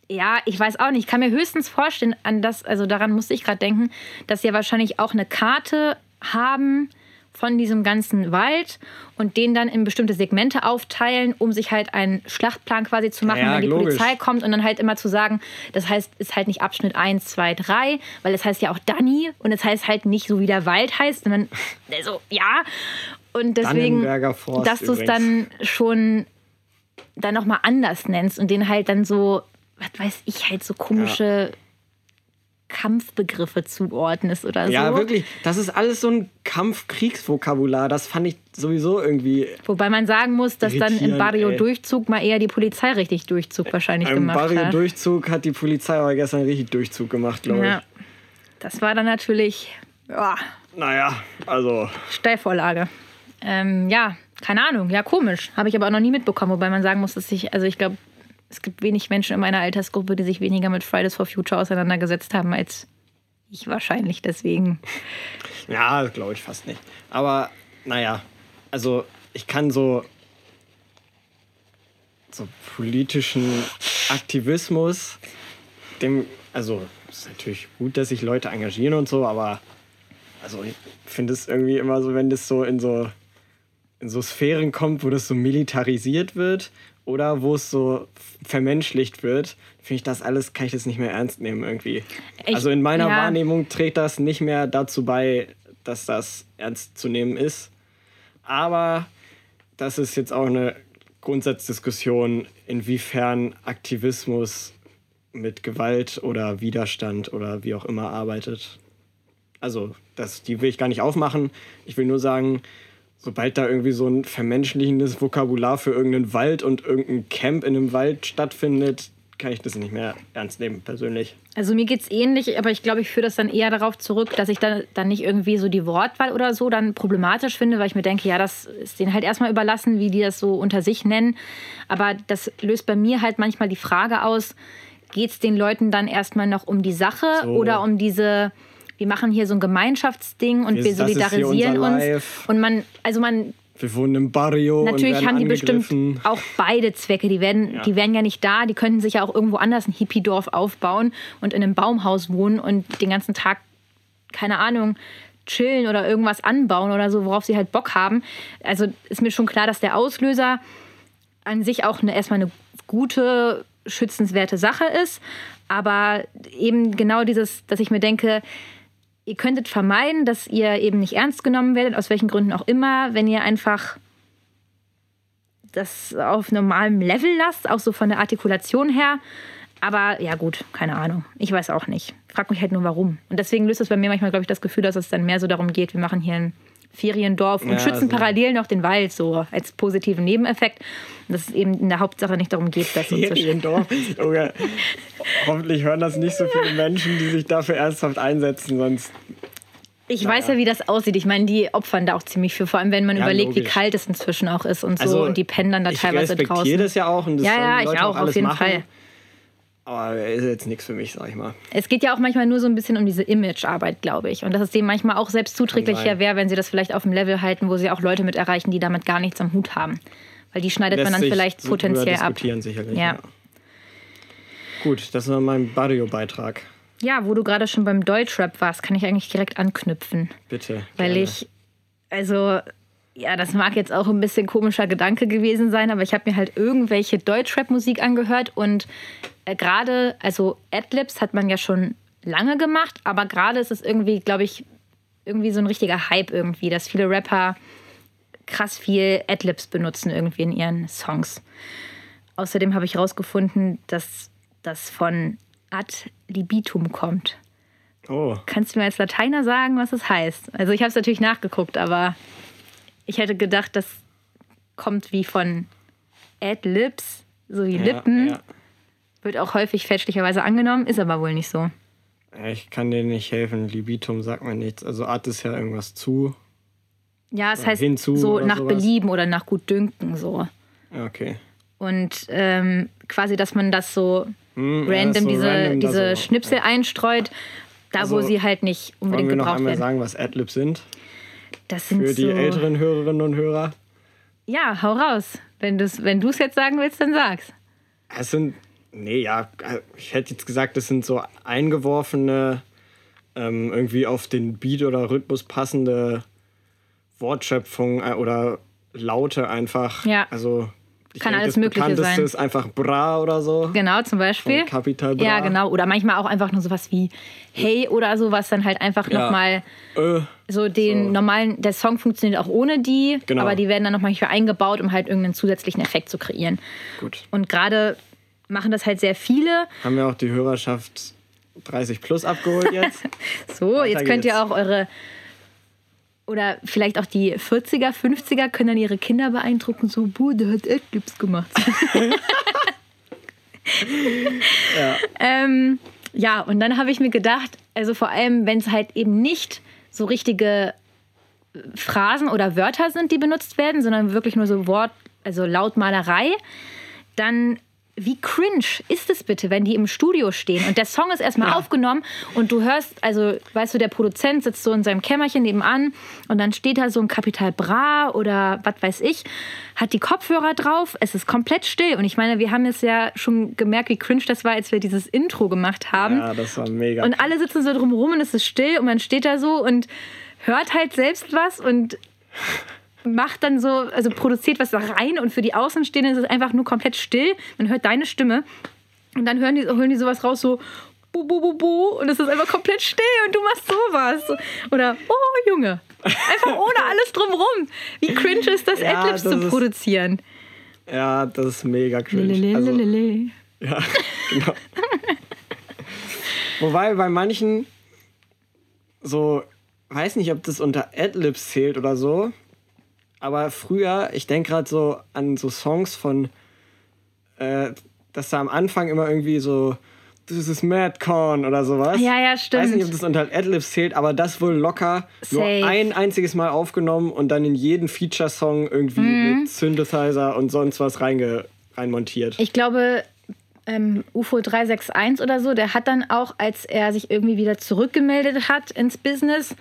ja, ich weiß auch nicht. Ich kann mir höchstens vorstellen, an das, also daran musste ich gerade denken, dass sie ja wahrscheinlich auch eine Karte haben von diesem ganzen Wald und den dann in bestimmte Segmente aufteilen, um sich halt einen Schlachtplan quasi zu machen, Ja, wenn die logisch. Polizei kommt und dann halt immer zu sagen, das heißt, ist halt nicht Abschnitt 1, 2, 3, weil es heißt ja auch Danny und es heißt halt nicht so wie der Wald heißt, sondern also ja. Und deswegen, dass du es dann schon dann nochmal anders nennst und den halt dann so, was weiß ich, halt so komische Kampfbegriffe zuordnest oder Ja, so. wirklich. Das ist alles so ein Kampfkriegsvokabular. Das fand ich sowieso irgendwie. Wobei man sagen muss, dass dann im Irritierend, Barrio ey. Durchzug mal eher die Polizei richtig Durchzug wahrscheinlich Im gemacht hat. Barrio-Durchzug hat die Polizei aber gestern richtig Durchzug gemacht, glaube Ja. Das war dann natürlich ja, ich. Naja, also. Steilvorlage. Ähm, ja, keine Ahnung. Ja, komisch. Habe ich aber auch noch nie mitbekommen. Wobei man sagen muss, dass ich, also ich glaube, es gibt wenig Menschen in meiner Altersgruppe, die sich weniger mit Fridays for Future auseinandergesetzt haben als ich wahrscheinlich. Deswegen. Ja, glaube ich fast nicht. Aber naja, also ich kann so, so politischen Aktivismus, dem, also es ist natürlich gut, dass sich Leute engagieren und so, aber also ich finde es irgendwie immer so, wenn das so in so in so Sphären kommt, wo das so militarisiert wird oder wo es so vermenschlicht wird, finde ich das alles, kann ich das nicht mehr ernst nehmen irgendwie. Ich- also in meiner ja. Wahrnehmung trägt das nicht mehr dazu bei, dass das ernst zu nehmen ist. Aber das ist jetzt auch eine Grundsatzdiskussion, inwiefern Aktivismus mit Gewalt oder Widerstand oder wie auch immer arbeitet. Also, das, die will ich gar nicht aufmachen. Ich will nur sagen, sobald da irgendwie so ein vermenschlichendes Vokabular für irgendeinen Wald und irgendein Camp in einem Wald stattfindet, kann ich das nicht mehr ernst nehmen, persönlich. Also mir geht's ähnlich, aber ich glaube, ich führe das dann eher darauf zurück, dass ich dann, dann nicht irgendwie so die Wortwahl oder so dann problematisch finde, weil ich mir denke, ja, das ist denen halt erstmal überlassen, wie die das so unter sich nennen. Aber das löst bei mir halt manchmal die Frage aus, geht's den Leuten dann erstmal noch um die Sache So. oder um diese, wir machen hier so ein Gemeinschaftsding und Wir- wir solidarisieren uns. Life. Und man, also man Wir wohnen im Barrio Natürlich werden haben die bestimmt auch beide Zwecke. Die werden, Ja. die wären ja nicht da. Die könnten sich ja auch irgendwo anders ein Hippie-Dorf aufbauen und in einem Baumhaus wohnen und den ganzen Tag, keine Ahnung, chillen oder irgendwas anbauen oder so, worauf sie halt Bock haben. Also ist mir schon klar, dass der Auslöser an sich auch eine, erstmal eine gute, schützenswerte Sache ist. Aber eben genau dieses, dass ich mir denke, ihr könntet vermeiden, dass ihr eben nicht ernst genommen werdet, aus welchen Gründen auch immer, wenn ihr einfach das auf normalem Level lasst, auch so von der Artikulation her. Aber ja gut, keine Ahnung. Ich weiß auch nicht. Frag mich halt nur warum. Und deswegen löst es bei mir manchmal, glaube ich, das Gefühl, dass es dann mehr so darum geht, wir machen hier ein Feriendorf und Ja, schützen also- parallel noch den Wald, so als positiven Nebeneffekt. Und dass es eben in der Hauptsache nicht darum geht, das so zu Feriendorf. Junge, hoffentlich hören das nicht so viele Menschen, die sich dafür ernsthaft einsetzen, sonst. Ich weiß ja, wie das aussieht. Ich meine, die opfern da auch ziemlich viel, vor allem wenn man Ja, überlegt, wie logisch. kalt es inzwischen auch ist und so. Also, und die pennen dann da ich teilweise respektiere draußen. das ja auch und das Ja, ja, ich auch, auf alles jeden machen. Fall. Aber ist jetzt nichts für mich, sag ich mal. Es geht ja auch manchmal nur so ein bisschen um diese Imagearbeit, glaube ich. Und dass es denen manchmal auch selbst zuträglicher wäre, wenn sie das vielleicht auf dem Level halten, wo sie auch Leute mit erreichen, die damit gar nichts am Hut haben. Weil die schneidet man Lässt dann sich vielleicht so potenziell ab. diskutieren, sicherlich. Ja. Ja. Gut, das war mein Barrio-Beitrag. Ja, wo du gerade schon beim Deutschrap warst, kann ich eigentlich direkt anknüpfen. Bitte. Weil gerne. ich, also ja, das mag jetzt auch ein bisschen komischer Gedanke gewesen sein, aber ich habe mir halt irgendwelche Deutschrap-Musik angehört und äh, gerade, also Adlibs hat man ja schon lange gemacht, aber gerade ist es irgendwie, glaube ich, irgendwie so ein richtiger Hype irgendwie, dass viele Rapper krass viel Adlibs benutzen irgendwie in ihren Songs. Außerdem habe ich herausgefunden, dass das von ad libitum kommt. Oh, Kannst du mir als Lateiner sagen, was es heißt? Also ich habe es natürlich nachgeguckt, aber ich hätte gedacht, das kommt wie von Adlibs, so wie ja, Lippen. Ja. Wird auch häufig fälschlicherweise angenommen, ist aber wohl nicht so. Ich kann dir nicht helfen. Libitum sagt mir nichts. Also Art ist ja irgendwas zu. Ja, es heißt hinzu so nach sowas. Belieben oder nach Gutdünken so. Okay. Und ähm, quasi, dass man das so Hm, random, so diese, random diese. Schnipsel einstreut, da wo Also, sie halt nicht Wollen unbedingt wir noch gebraucht einmal werden. sagen, was Adlibs sind? Das sind Für die so, älteren Hörerinnen und Hörer. Ja, hau raus. Wenn du es wenn du's jetzt sagen willst, dann sag's. Es sind, nee, ja, ich hätte jetzt gesagt, das sind so eingeworfene, ähm, irgendwie auf den Beat oder Rhythmus passende Wortschöpfungen äh, oder Laute einfach. Ja. Also, Kann denke, alles das Mögliche bekannteste sein. ist einfach Bra oder so. Genau, zum Beispiel. Capital Bra. Ja, genau. Oder manchmal auch einfach nur sowas wie Hey oder so, was dann halt einfach Ja. nochmal Äh, so den So. normalen, der Song funktioniert auch ohne die, Genau. aber die werden dann noch manchmal eingebaut, um halt irgendeinen zusätzlichen Effekt zu kreieren. gut. Und gerade machen das halt sehr viele. Haben wir auch die Hörerschaft 30 plus abgeholt jetzt? So, jetzt könnt ihr auch eure oder vielleicht auch die 40er, 50er können dann ihre Kinder beeindrucken, so, boah, der hat Adlibs gemacht. ja. Ähm, ja, und dann habe ich mir gedacht, also vor allem, wenn es halt eben nicht so richtige äh, Phrasen oder Wörter sind, die benutzt werden, sondern wirklich nur so Wort, also Lautmalerei, dann wie cringe ist es bitte, wenn die im Studio stehen und der Song ist erstmal aufgenommen und du hörst, also weißt du, der Produzent sitzt so in seinem Kämmerchen nebenan und dann steht da so ein Kapital Bra oder was weiß ich, hat die Kopfhörer drauf, es ist komplett still und ich meine, wir haben es ja schon gemerkt, wie cringe das war, als wir dieses Intro gemacht haben. ja, das war mega. Und alle sitzen so drumherum und es ist still und man steht da so und hört halt selbst was und macht dann so, also produziert was da rein und für die Außenstehenden ist es einfach nur komplett still. Man hört deine Stimme und dann hören die, hören die sowas raus, so bu, bu, bu, bu und es ist einfach komplett still und du machst sowas. Oder, oh Junge, einfach ohne alles drumherum. Wie cringe ist das, Ja, Adlibs das zu ist- produzieren? ja, das ist mega cringe. Also, Lelelelelele. Ja, genau. Wobei bei manchen so, weiß nicht, ob das unter Adlibs zählt oder so, aber früher, ich denke gerade so an so Songs von, äh, dass da am Anfang immer irgendwie so, das ist Madcorn oder sowas. Ja, ja, Weiß stimmt. nicht, ob das unter Adlibs zählt, aber das wohl locker nur Safe. ein einziges Mal aufgenommen und dann in jeden Feature-Song irgendwie Mhm. mit Synthesizer und sonst was reinge reinmontiert. Ich glaube, ähm, UFO 361 oder so, der hat dann auch, als er sich irgendwie wieder zurückgemeldet hat ins Business,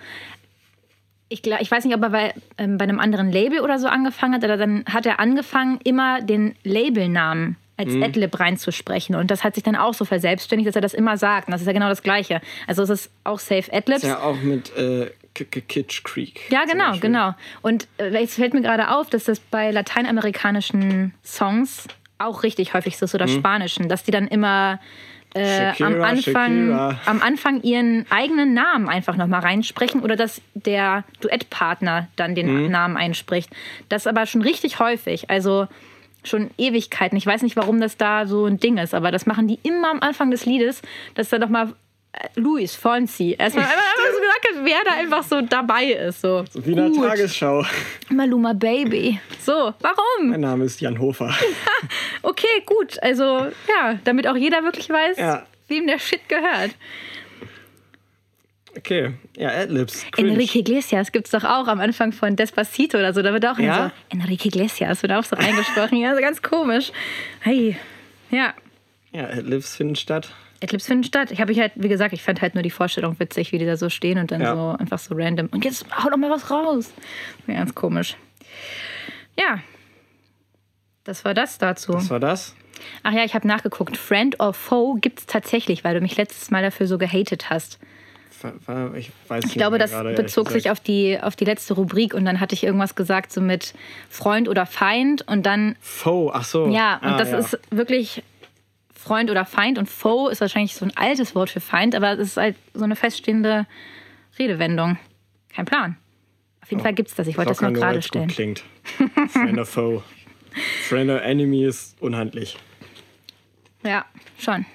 ich, gla- ich weiß nicht, ob er bei, ähm, bei einem anderen Label oder so angefangen hat, oder dann hat er angefangen, immer den Labelnamen als Adlib reinzusprechen. Und das hat sich dann auch so verselbstständigt, dass er das immer sagt. Und das ist ja genau das Gleiche. Also es ist auch Safe Adlibs. Ja, auch mit äh, K- K- Kitsch Creek. Ja, genau, genau. Und äh, jetzt fällt mir gerade auf, dass das bei lateinamerikanischen Songs auch richtig häufig so ist oder spanischen, dass die dann immer äh, am, Shakira, Anfang, Shakira. am Anfang ihren eigenen Namen einfach nochmal reinsprechen oder dass der Duettpartner dann den Namen einspricht. Das aber schon richtig häufig, also schon Ewigkeiten. Ich weiß nicht, warum das da so ein Ding ist, aber das machen die immer am Anfang des Liedes, dass da nochmal Luis Fonsi erstmal einfach so gesagt wer da einfach so dabei ist. So, Wie in der. Tagesschau. Maluma Baby. So, warum? Mein Name ist Jan Hofer. Okay, gut. Also, ja, damit auch jeder wirklich weiß, Ja. wem der Shit gehört. Okay, ja, Adlibs. Enrique Iglesias gibt es doch auch am Anfang von Despacito oder so. Da wird auch Ja? so Enrique Iglesias wird auch so reingesprochen. ja, so ganz komisch. Hey. Ja, Ja, Adlibs finden statt. Eclipse finden statt. Ich habe ich halt, wie gesagt, ich fand halt nur die Vorstellung witzig, wie die da so stehen und dann Ja. so einfach so random. Und jetzt hau doch mal was raus. Ja, ganz komisch. Ja. Das war das dazu. Was war das? Ach ja, ich habe nachgeguckt. Friend or Foe gibt es tatsächlich, weil du mich letztes Mal dafür so gehatet hast. War- war- Ich, weiß Ich glaube, das bezog sich auf die, auf die letzte Rubrik und dann hatte ich irgendwas gesagt, so mit Freund oder Feind und dann, Foe, ach so. ja, und Ah, das ist wirklich Freund oder Feind und Foe ist wahrscheinlich so ein altes Wort für Feind, aber es ist halt so eine feststehende Redewendung. Kein Plan. Auf jeden Fall gibt es das. Ich wollte das nur gerade weil's gut stellen. klingt. Friend or Foe. Friend or Enemy ist unhandlich. Ja, schon.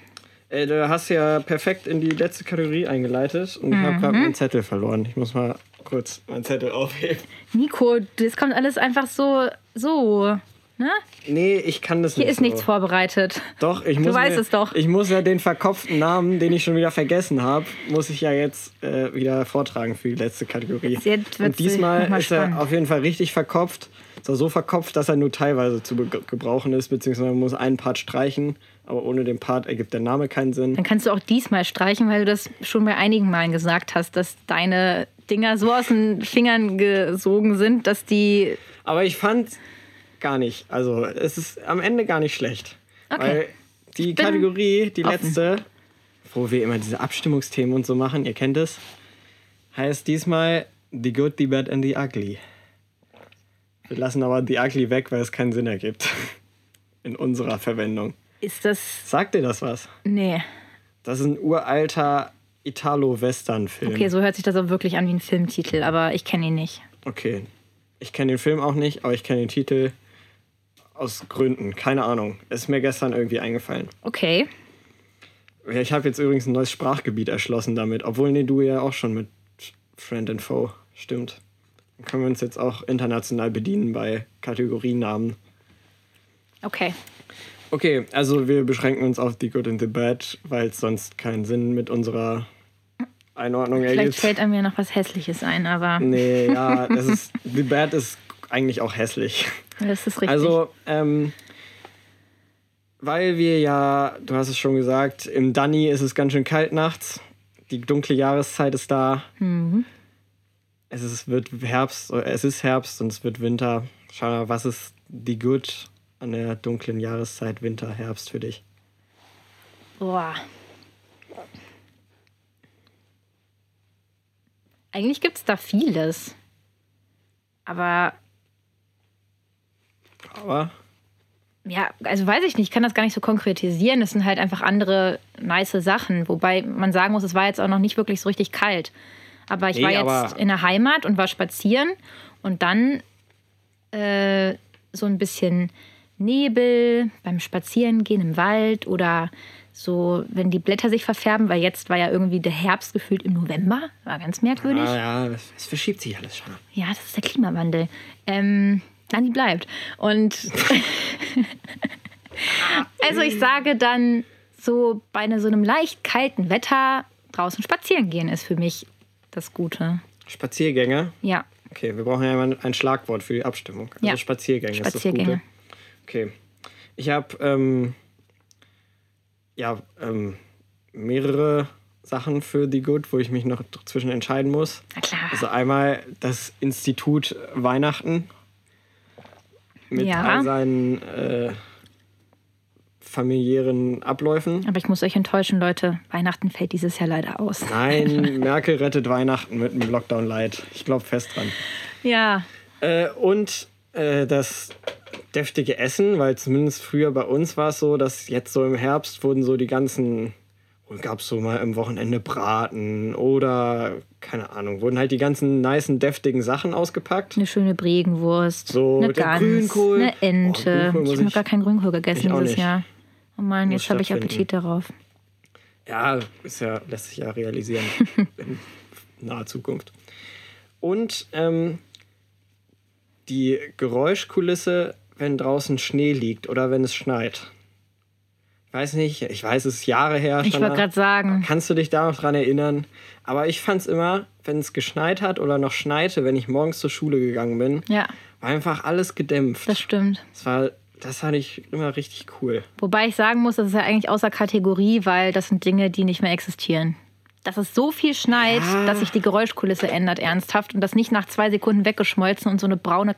Äh, du hast ja perfekt in die letzte Kategorie eingeleitet und ich habe gerade Mhm. meinen Zettel verloren. Ich muss mal kurz meinen Zettel aufheben. Nico, das kommt alles einfach so, so. Ne? Nee, ich kann das Hier nicht. ist nichts so. vorbereitet. Doch, ich muss weißt mir, es doch. Ich muss ja den verkopften Namen, den ich schon wieder vergessen habe, muss ich ja jetzt äh, wieder vortragen für die letzte Kategorie. Jetzt Und diesmal ist er auf jeden Fall richtig verkopft. Zwar so verkopft, dass er nur teilweise zu gebrauchen ist, beziehungsweise man muss einen Part streichen, aber ohne den Part ergibt der Name keinen Sinn. Dann kannst du auch diesmal streichen, weil du das schon bei einigen Malen gesagt hast, dass deine Dinger so aus den Fingern gesogen sind, dass die. Aber ich fand gar nicht. Also es ist am Ende gar nicht schlecht. Okay. Weil die Kategorie, die offen. letzte, wo wir immer diese Abstimmungsthemen und so machen, ihr kennt es, heißt diesmal The Good, The Bad and The Ugly. Wir lassen aber The Ugly weg, weil es keinen Sinn ergibt. In unserer Verwendung. Ist das. Sagt dir das was? Nee. Das ist ein uralter Italo-Western-Film. Okay, so hört sich das auch wirklich an wie ein Filmtitel, aber ich kenne ihn nicht. Okay. Ich kenne den Film auch nicht, aber ich kenne den Titel aus Gründen. Keine Ahnung. Ist mir gestern irgendwie eingefallen. Okay. Ich habe jetzt übrigens ein neues Sprachgebiet erschlossen damit, obwohl nee, du ja auch schon mit Friend and Foe. Stimmt. Dann können wir uns jetzt auch international bedienen bei Kategorienamen. Okay. Okay, also wir beschränken uns auf The Good and the Bad, weil es sonst keinen Sinn mit unserer Einordnung Vielleicht ergibt. fällt einem ja noch was Hässliches ein, aber Nee, ja, das ist, The Bad ist eigentlich auch hässlich. das ist richtig. Also, ähm, weil wir ja, du hast es schon gesagt, im Danny ist es ganz schön kalt nachts. Die dunkle Jahreszeit ist da. Mhm. Es ist, wird Herbst, es ist Herbst und es wird Winter. Schau mal, was ist die Good an der dunklen Jahreszeit, Winter, Herbst für dich? Boah. Eigentlich gibt es da vieles. Aber Aber ja, also weiß ich nicht, ich kann das gar nicht so konkretisieren. Es sind halt einfach andere nice Sachen. Wobei man sagen muss, es war jetzt auch noch nicht wirklich so richtig kalt. Aber ich Nee, war jetzt in der Heimat und war spazieren und dann äh, so ein bisschen Nebel beim Spazierengehen im Wald oder so, wenn die Blätter sich verfärben, weil jetzt war ja irgendwie der Herbst gefühlt im November. War ganz merkwürdig. ah, ja, es, es verschiebt sich alles schon. Ja, das ist der Klimawandel. Ähm, Nani bleibt. Und also ich sage dann, so bei einer- so einem leicht kalten Wetter draußen spazieren gehen ist für mich das Gute. Spaziergänge. Ja, Okay, wir brauchen ja ein Schlagwort für die Abstimmung. Also Ja. Spaziergänge, ist das Spaziergänge. Gute. Okay. Ich habe ähm, ja ähm, mehrere Sachen für The Good, wo ich mich noch zwischen entscheiden muss. na klar. Also einmal das Institut Weihnachten mit Ja. all seinen äh, familiären Abläufen. Aber ich muss euch enttäuschen, Leute. Weihnachten fällt dieses Jahr leider aus. Nein, Merkel rettet Weihnachten mit einem Lockdown Light. Ich glaube fest dran. Ja, Äh, und äh, das deftige Essen, weil zumindest früher bei uns war es so, dass jetzt so im Herbst wurden so die ganzen, gab es so mal im Wochenende Braten oder keine Ahnung, wurden halt die ganzen nicen, deftigen Sachen ausgepackt. eine schöne Bregenwurst, So, eine Gans, Grünkohl. eine Oh, Ente. Muss ich habe noch gar keinen Grünkohl gegessen dieses. Jahr. Oh Mann, Muss jetzt habe ich. Appetit darauf. Ja, ist ja, lässt sich ja realisieren in naher Zukunft. Und ähm, die Geräuschkulisse, wenn draußen Schnee liegt oder wenn es schneit. Ich weiß nicht, ich weiß, es ist Jahre her. Ich wollte gerade sagen, Kannst du dich da noch dran erinnern? Aber ich fand es immer, wenn es geschneit hat oder noch schneite, wenn ich morgens zur Schule gegangen bin, ja, war einfach alles gedämpft. das stimmt. Das, war, das fand ich immer richtig cool. Wobei ich sagen muss, das ist ja eigentlich außer Kategorie, weil das sind Dinge, die nicht mehr existieren. Dass es so viel schneit, Ja. dass sich die Geräuschkulisse ändert ernsthaft und das nicht nach zwei Sekunden weggeschmolzen und so eine braune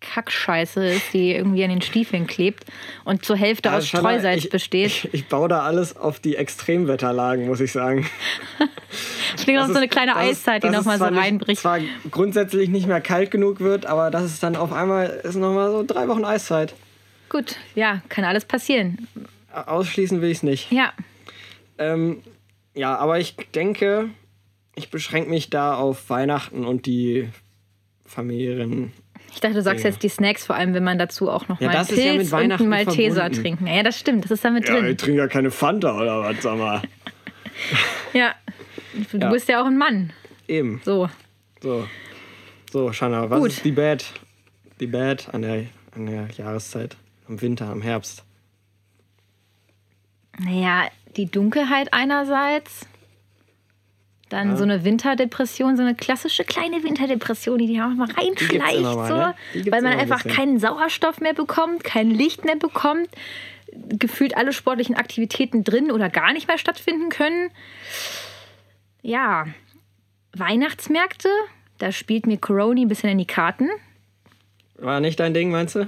Kackscheiße ist, die irgendwie an den Stiefeln klebt und zur Hälfte aus Also, Shanna, Streusalz ich, besteht. Ich, ich baue da alles auf die Extremwetterlagen, muss ich sagen. Ich denke noch so eine kleine das Eiszeit, die es nochmal so nicht- reinbricht. zwar grundsätzlich nicht mehr kalt genug wird, aber das ist dann auf einmal ist nochmal so drei Wochen Eiszeit. Gut, ja, kann alles passieren. Ausschließen will ich es nicht. Ja, Ähm, ja, aber ich denke, ich beschränke mich da auf Weihnachten und die familiären. Ich dachte, du sagst Ja. jetzt die Snacks, vor allem wenn man dazu auch noch Ja, mal ist ja Pilz und einen Malteser verbunden. trinken. Ja, das stimmt, das ist da mit Ja, drin. ich trinke ja keine Fanta oder was, sag mal. Ja, du bist ja auch ein Mann. Eben. So, So. So, Shanna, was Gut. ist die Bad? Die Bad an der, an der Jahreszeit. Im Winter, im Herbst. naja, die Dunkelheit einerseits, dann Ja. so eine Winterdepression, so eine klassische kleine Winterdepression, die dir auch mal reinschleicht, mal, so, ne? Die weil man ein einfach bisschen. keinen Sauerstoff mehr bekommt, kein Licht mehr bekommt, gefühlt alle sportlichen Aktivitäten drin oder gar nicht mehr stattfinden können. Ja, Weihnachtsmärkte, da spielt mir Corona ein bisschen in die Karten. War nicht dein Ding, meinst du?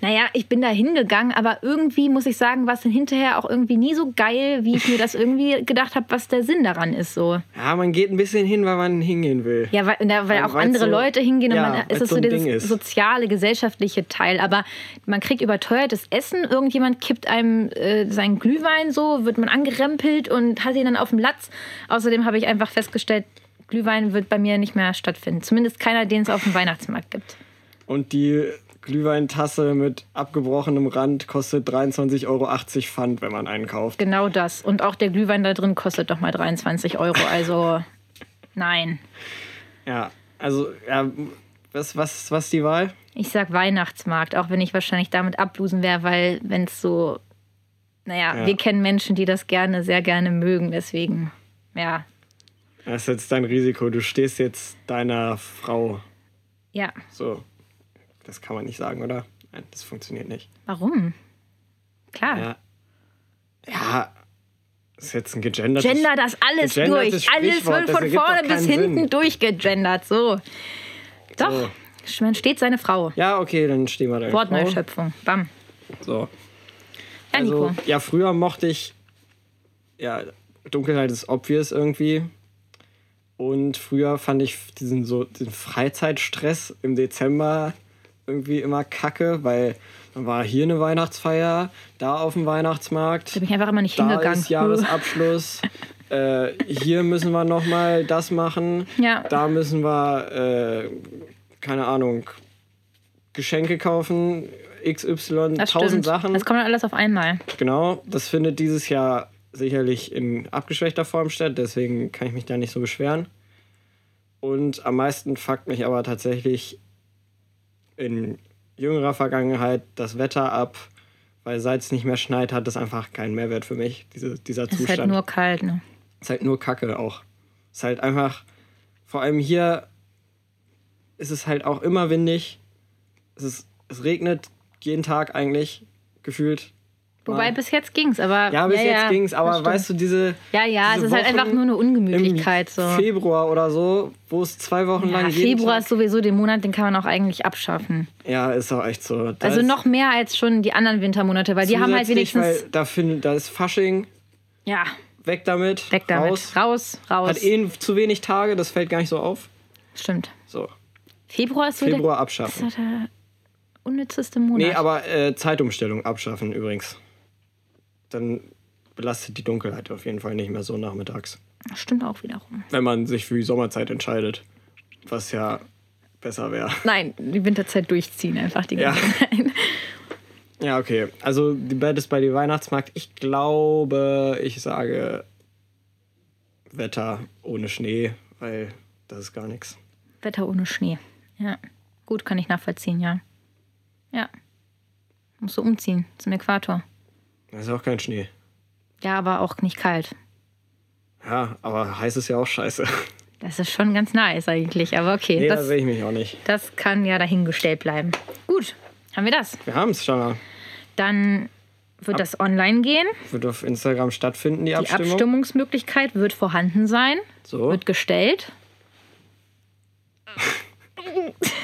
Naja, ich bin da hingegangen, aber irgendwie muss ich sagen, war es dann hinterher auch irgendwie nie so geil, wie ich mir das irgendwie gedacht habe, was der Sinn daran ist. So. Ja, man geht ein bisschen hin, weil man hingehen will. Ja, weil, weil Ja, auch andere so- Leute hingehen und ja, man, es weil's ist so so Ding dieses soziale, gesellschaftliche Teil. Aber man kriegt überteuertes Essen, irgendjemand kippt einem äh, seinen Glühwein so, wird man angerempelt und hat ihn dann auf dem Latz. Außerdem habe ich einfach festgestellt, Glühwein wird bei mir nicht mehr stattfinden. Zumindest keiner, den es auf dem Weihnachtsmarkt gibt. Und die Glühweintasse mit abgebrochenem Rand kostet 23,80 Euro Pfand, wenn man einen kauft. Genau das. Und auch der Glühwein da drin kostet doch mal 23 Euro. Also nein. Ja, also, ja, was, was, was ist die Wahl? Ich sag Weihnachtsmarkt, auch wenn ich wahrscheinlich damit ablosen wäre, weil wenn es so, naja, Ja. wir kennen Menschen, die das gerne, sehr gerne mögen. Deswegen, ja, Das ist jetzt dein Risiko. Du stehst jetzt deiner Frau. ja. So. Das kann man nicht sagen, oder? Nein, das funktioniert nicht. Warum? Klar. Ja. Ja, ist jetzt ein gegendertes... Gender das alles durch. Alles wird von vorne bis hinten Sinn. durchgegendert. So. Doch, So. man steht seine Frau. Ja, okay, dann stehen wir da. Wortneuschöpfung. Bam. So. Ja, Nico. Also, ja, früher mochte ich. Ja, Dunkelheit ist obvious irgendwie. Und früher fand ich diesen so den Freizeitstress im Dezember irgendwie immer kacke, weil dann war hier eine Weihnachtsfeier, da auf dem Weihnachtsmarkt, da bin ich einfach immer nicht da hingegangen. ist Jahresabschluss. äh, hier müssen wir noch mal das machen. Ja. Da müssen wir, äh, keine Ahnung, Geschenke kaufen, XY, das tausend stimmt. Sachen. Das kommt dann alles auf einmal. Genau, das findet dieses Jahr sicherlich in abgeschwächter Form statt, deswegen kann ich mich da nicht so beschweren. Und am meisten fuckt mich aber tatsächlich in jüngerer Vergangenheit das Wetter ab, weil seit es nicht mehr schneit, hat das einfach keinen Mehrwert für mich, diese, dieser Es ist Zustand. halt nur kalt, ne? ist halt nur Kacke auch. Ist halt einfach, vor allem hier ist es halt auch immer windig. Es, ist, es regnet jeden Tag eigentlich gefühlt. Wobei bis jetzt ging's, aber. Ja, bis ja, jetzt ja, ging's, das aber weißt du, diese. Ja, ja, diese es ist halt Wochen einfach nur eine Ungemütlichkeit. So. Februar oder so, wo es zwei Wochen Ja, lang jeden Februar Tag, ist sowieso den Monat, den kann man auch eigentlich abschaffen. Ja, ist auch echt so. Da Also noch mehr als schon die anderen Wintermonate, weil die haben halt wenigstens. Weil da, find, da ist Fasching, ja, weg damit. weg damit. Raus. Raus, raus. Hat eh zu wenig Tage, das fällt gar nicht so auf. Stimmt. So, Februar ist so Februar der, abschaffen. ist der unnützeste Monat. Nee, aber äh, Zeitumstellung abschaffen übrigens. Dann belastet die Dunkelheit auf jeden Fall nicht mehr so nachmittags. Stimmt auch wiederum. Wenn man sich für die Sommerzeit entscheidet. Was ja besser wäre. Nein, die Winterzeit durchziehen einfach die Ja. ganze Zeit. Ja, okay. Also die Bad ist bei die Weihnachtsmarkt. Ich glaube, ich sage Wetter ohne Schnee, weil das ist gar nichts. Wetter ohne Schnee. Ja. Gut, kann ich nachvollziehen, ja. Ja. Musst du umziehen zum Äquator. Das ist auch kein Schnee. Ja, aber auch nicht kalt. Ja, aber heiß ist ja auch scheiße. Das ist schon ganz nice eigentlich, aber okay. Nee, da das, sehe ich mich auch nicht. das kann ja dahingestellt bleiben. Gut, haben wir das. Wir haben es schon. Dann wird das online gehen. Wird auf Instagram stattfinden, die, Die Abstimmung. Abstimmungsmöglichkeit wird vorhanden sein, So. wird gestellt.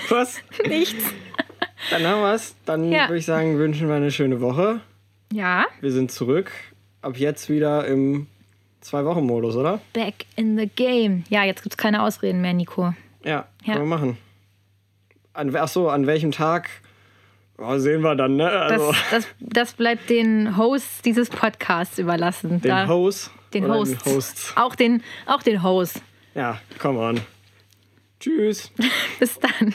Was? Nichts. Dann haben wir es. Dann Ja. würde ich sagen, wünschen wir eine schöne Woche. Ja, Wir sind zurück. Ab jetzt wieder im Zwei Wochen Modus, oder? Back in the game. Ja, jetzt gibt es keine Ausreden mehr, Nico. Ja, Ja. können wir machen. An, ach so, an welchem Tag? Oh, sehen wir dann, ne? Das, Also, das, das bleibt den Hosts dieses Podcasts überlassen. den Da- Host. Den Hosts. Den Hosts. Auch den, auch den Host. Ja, come on. Tschüss. Bis dann.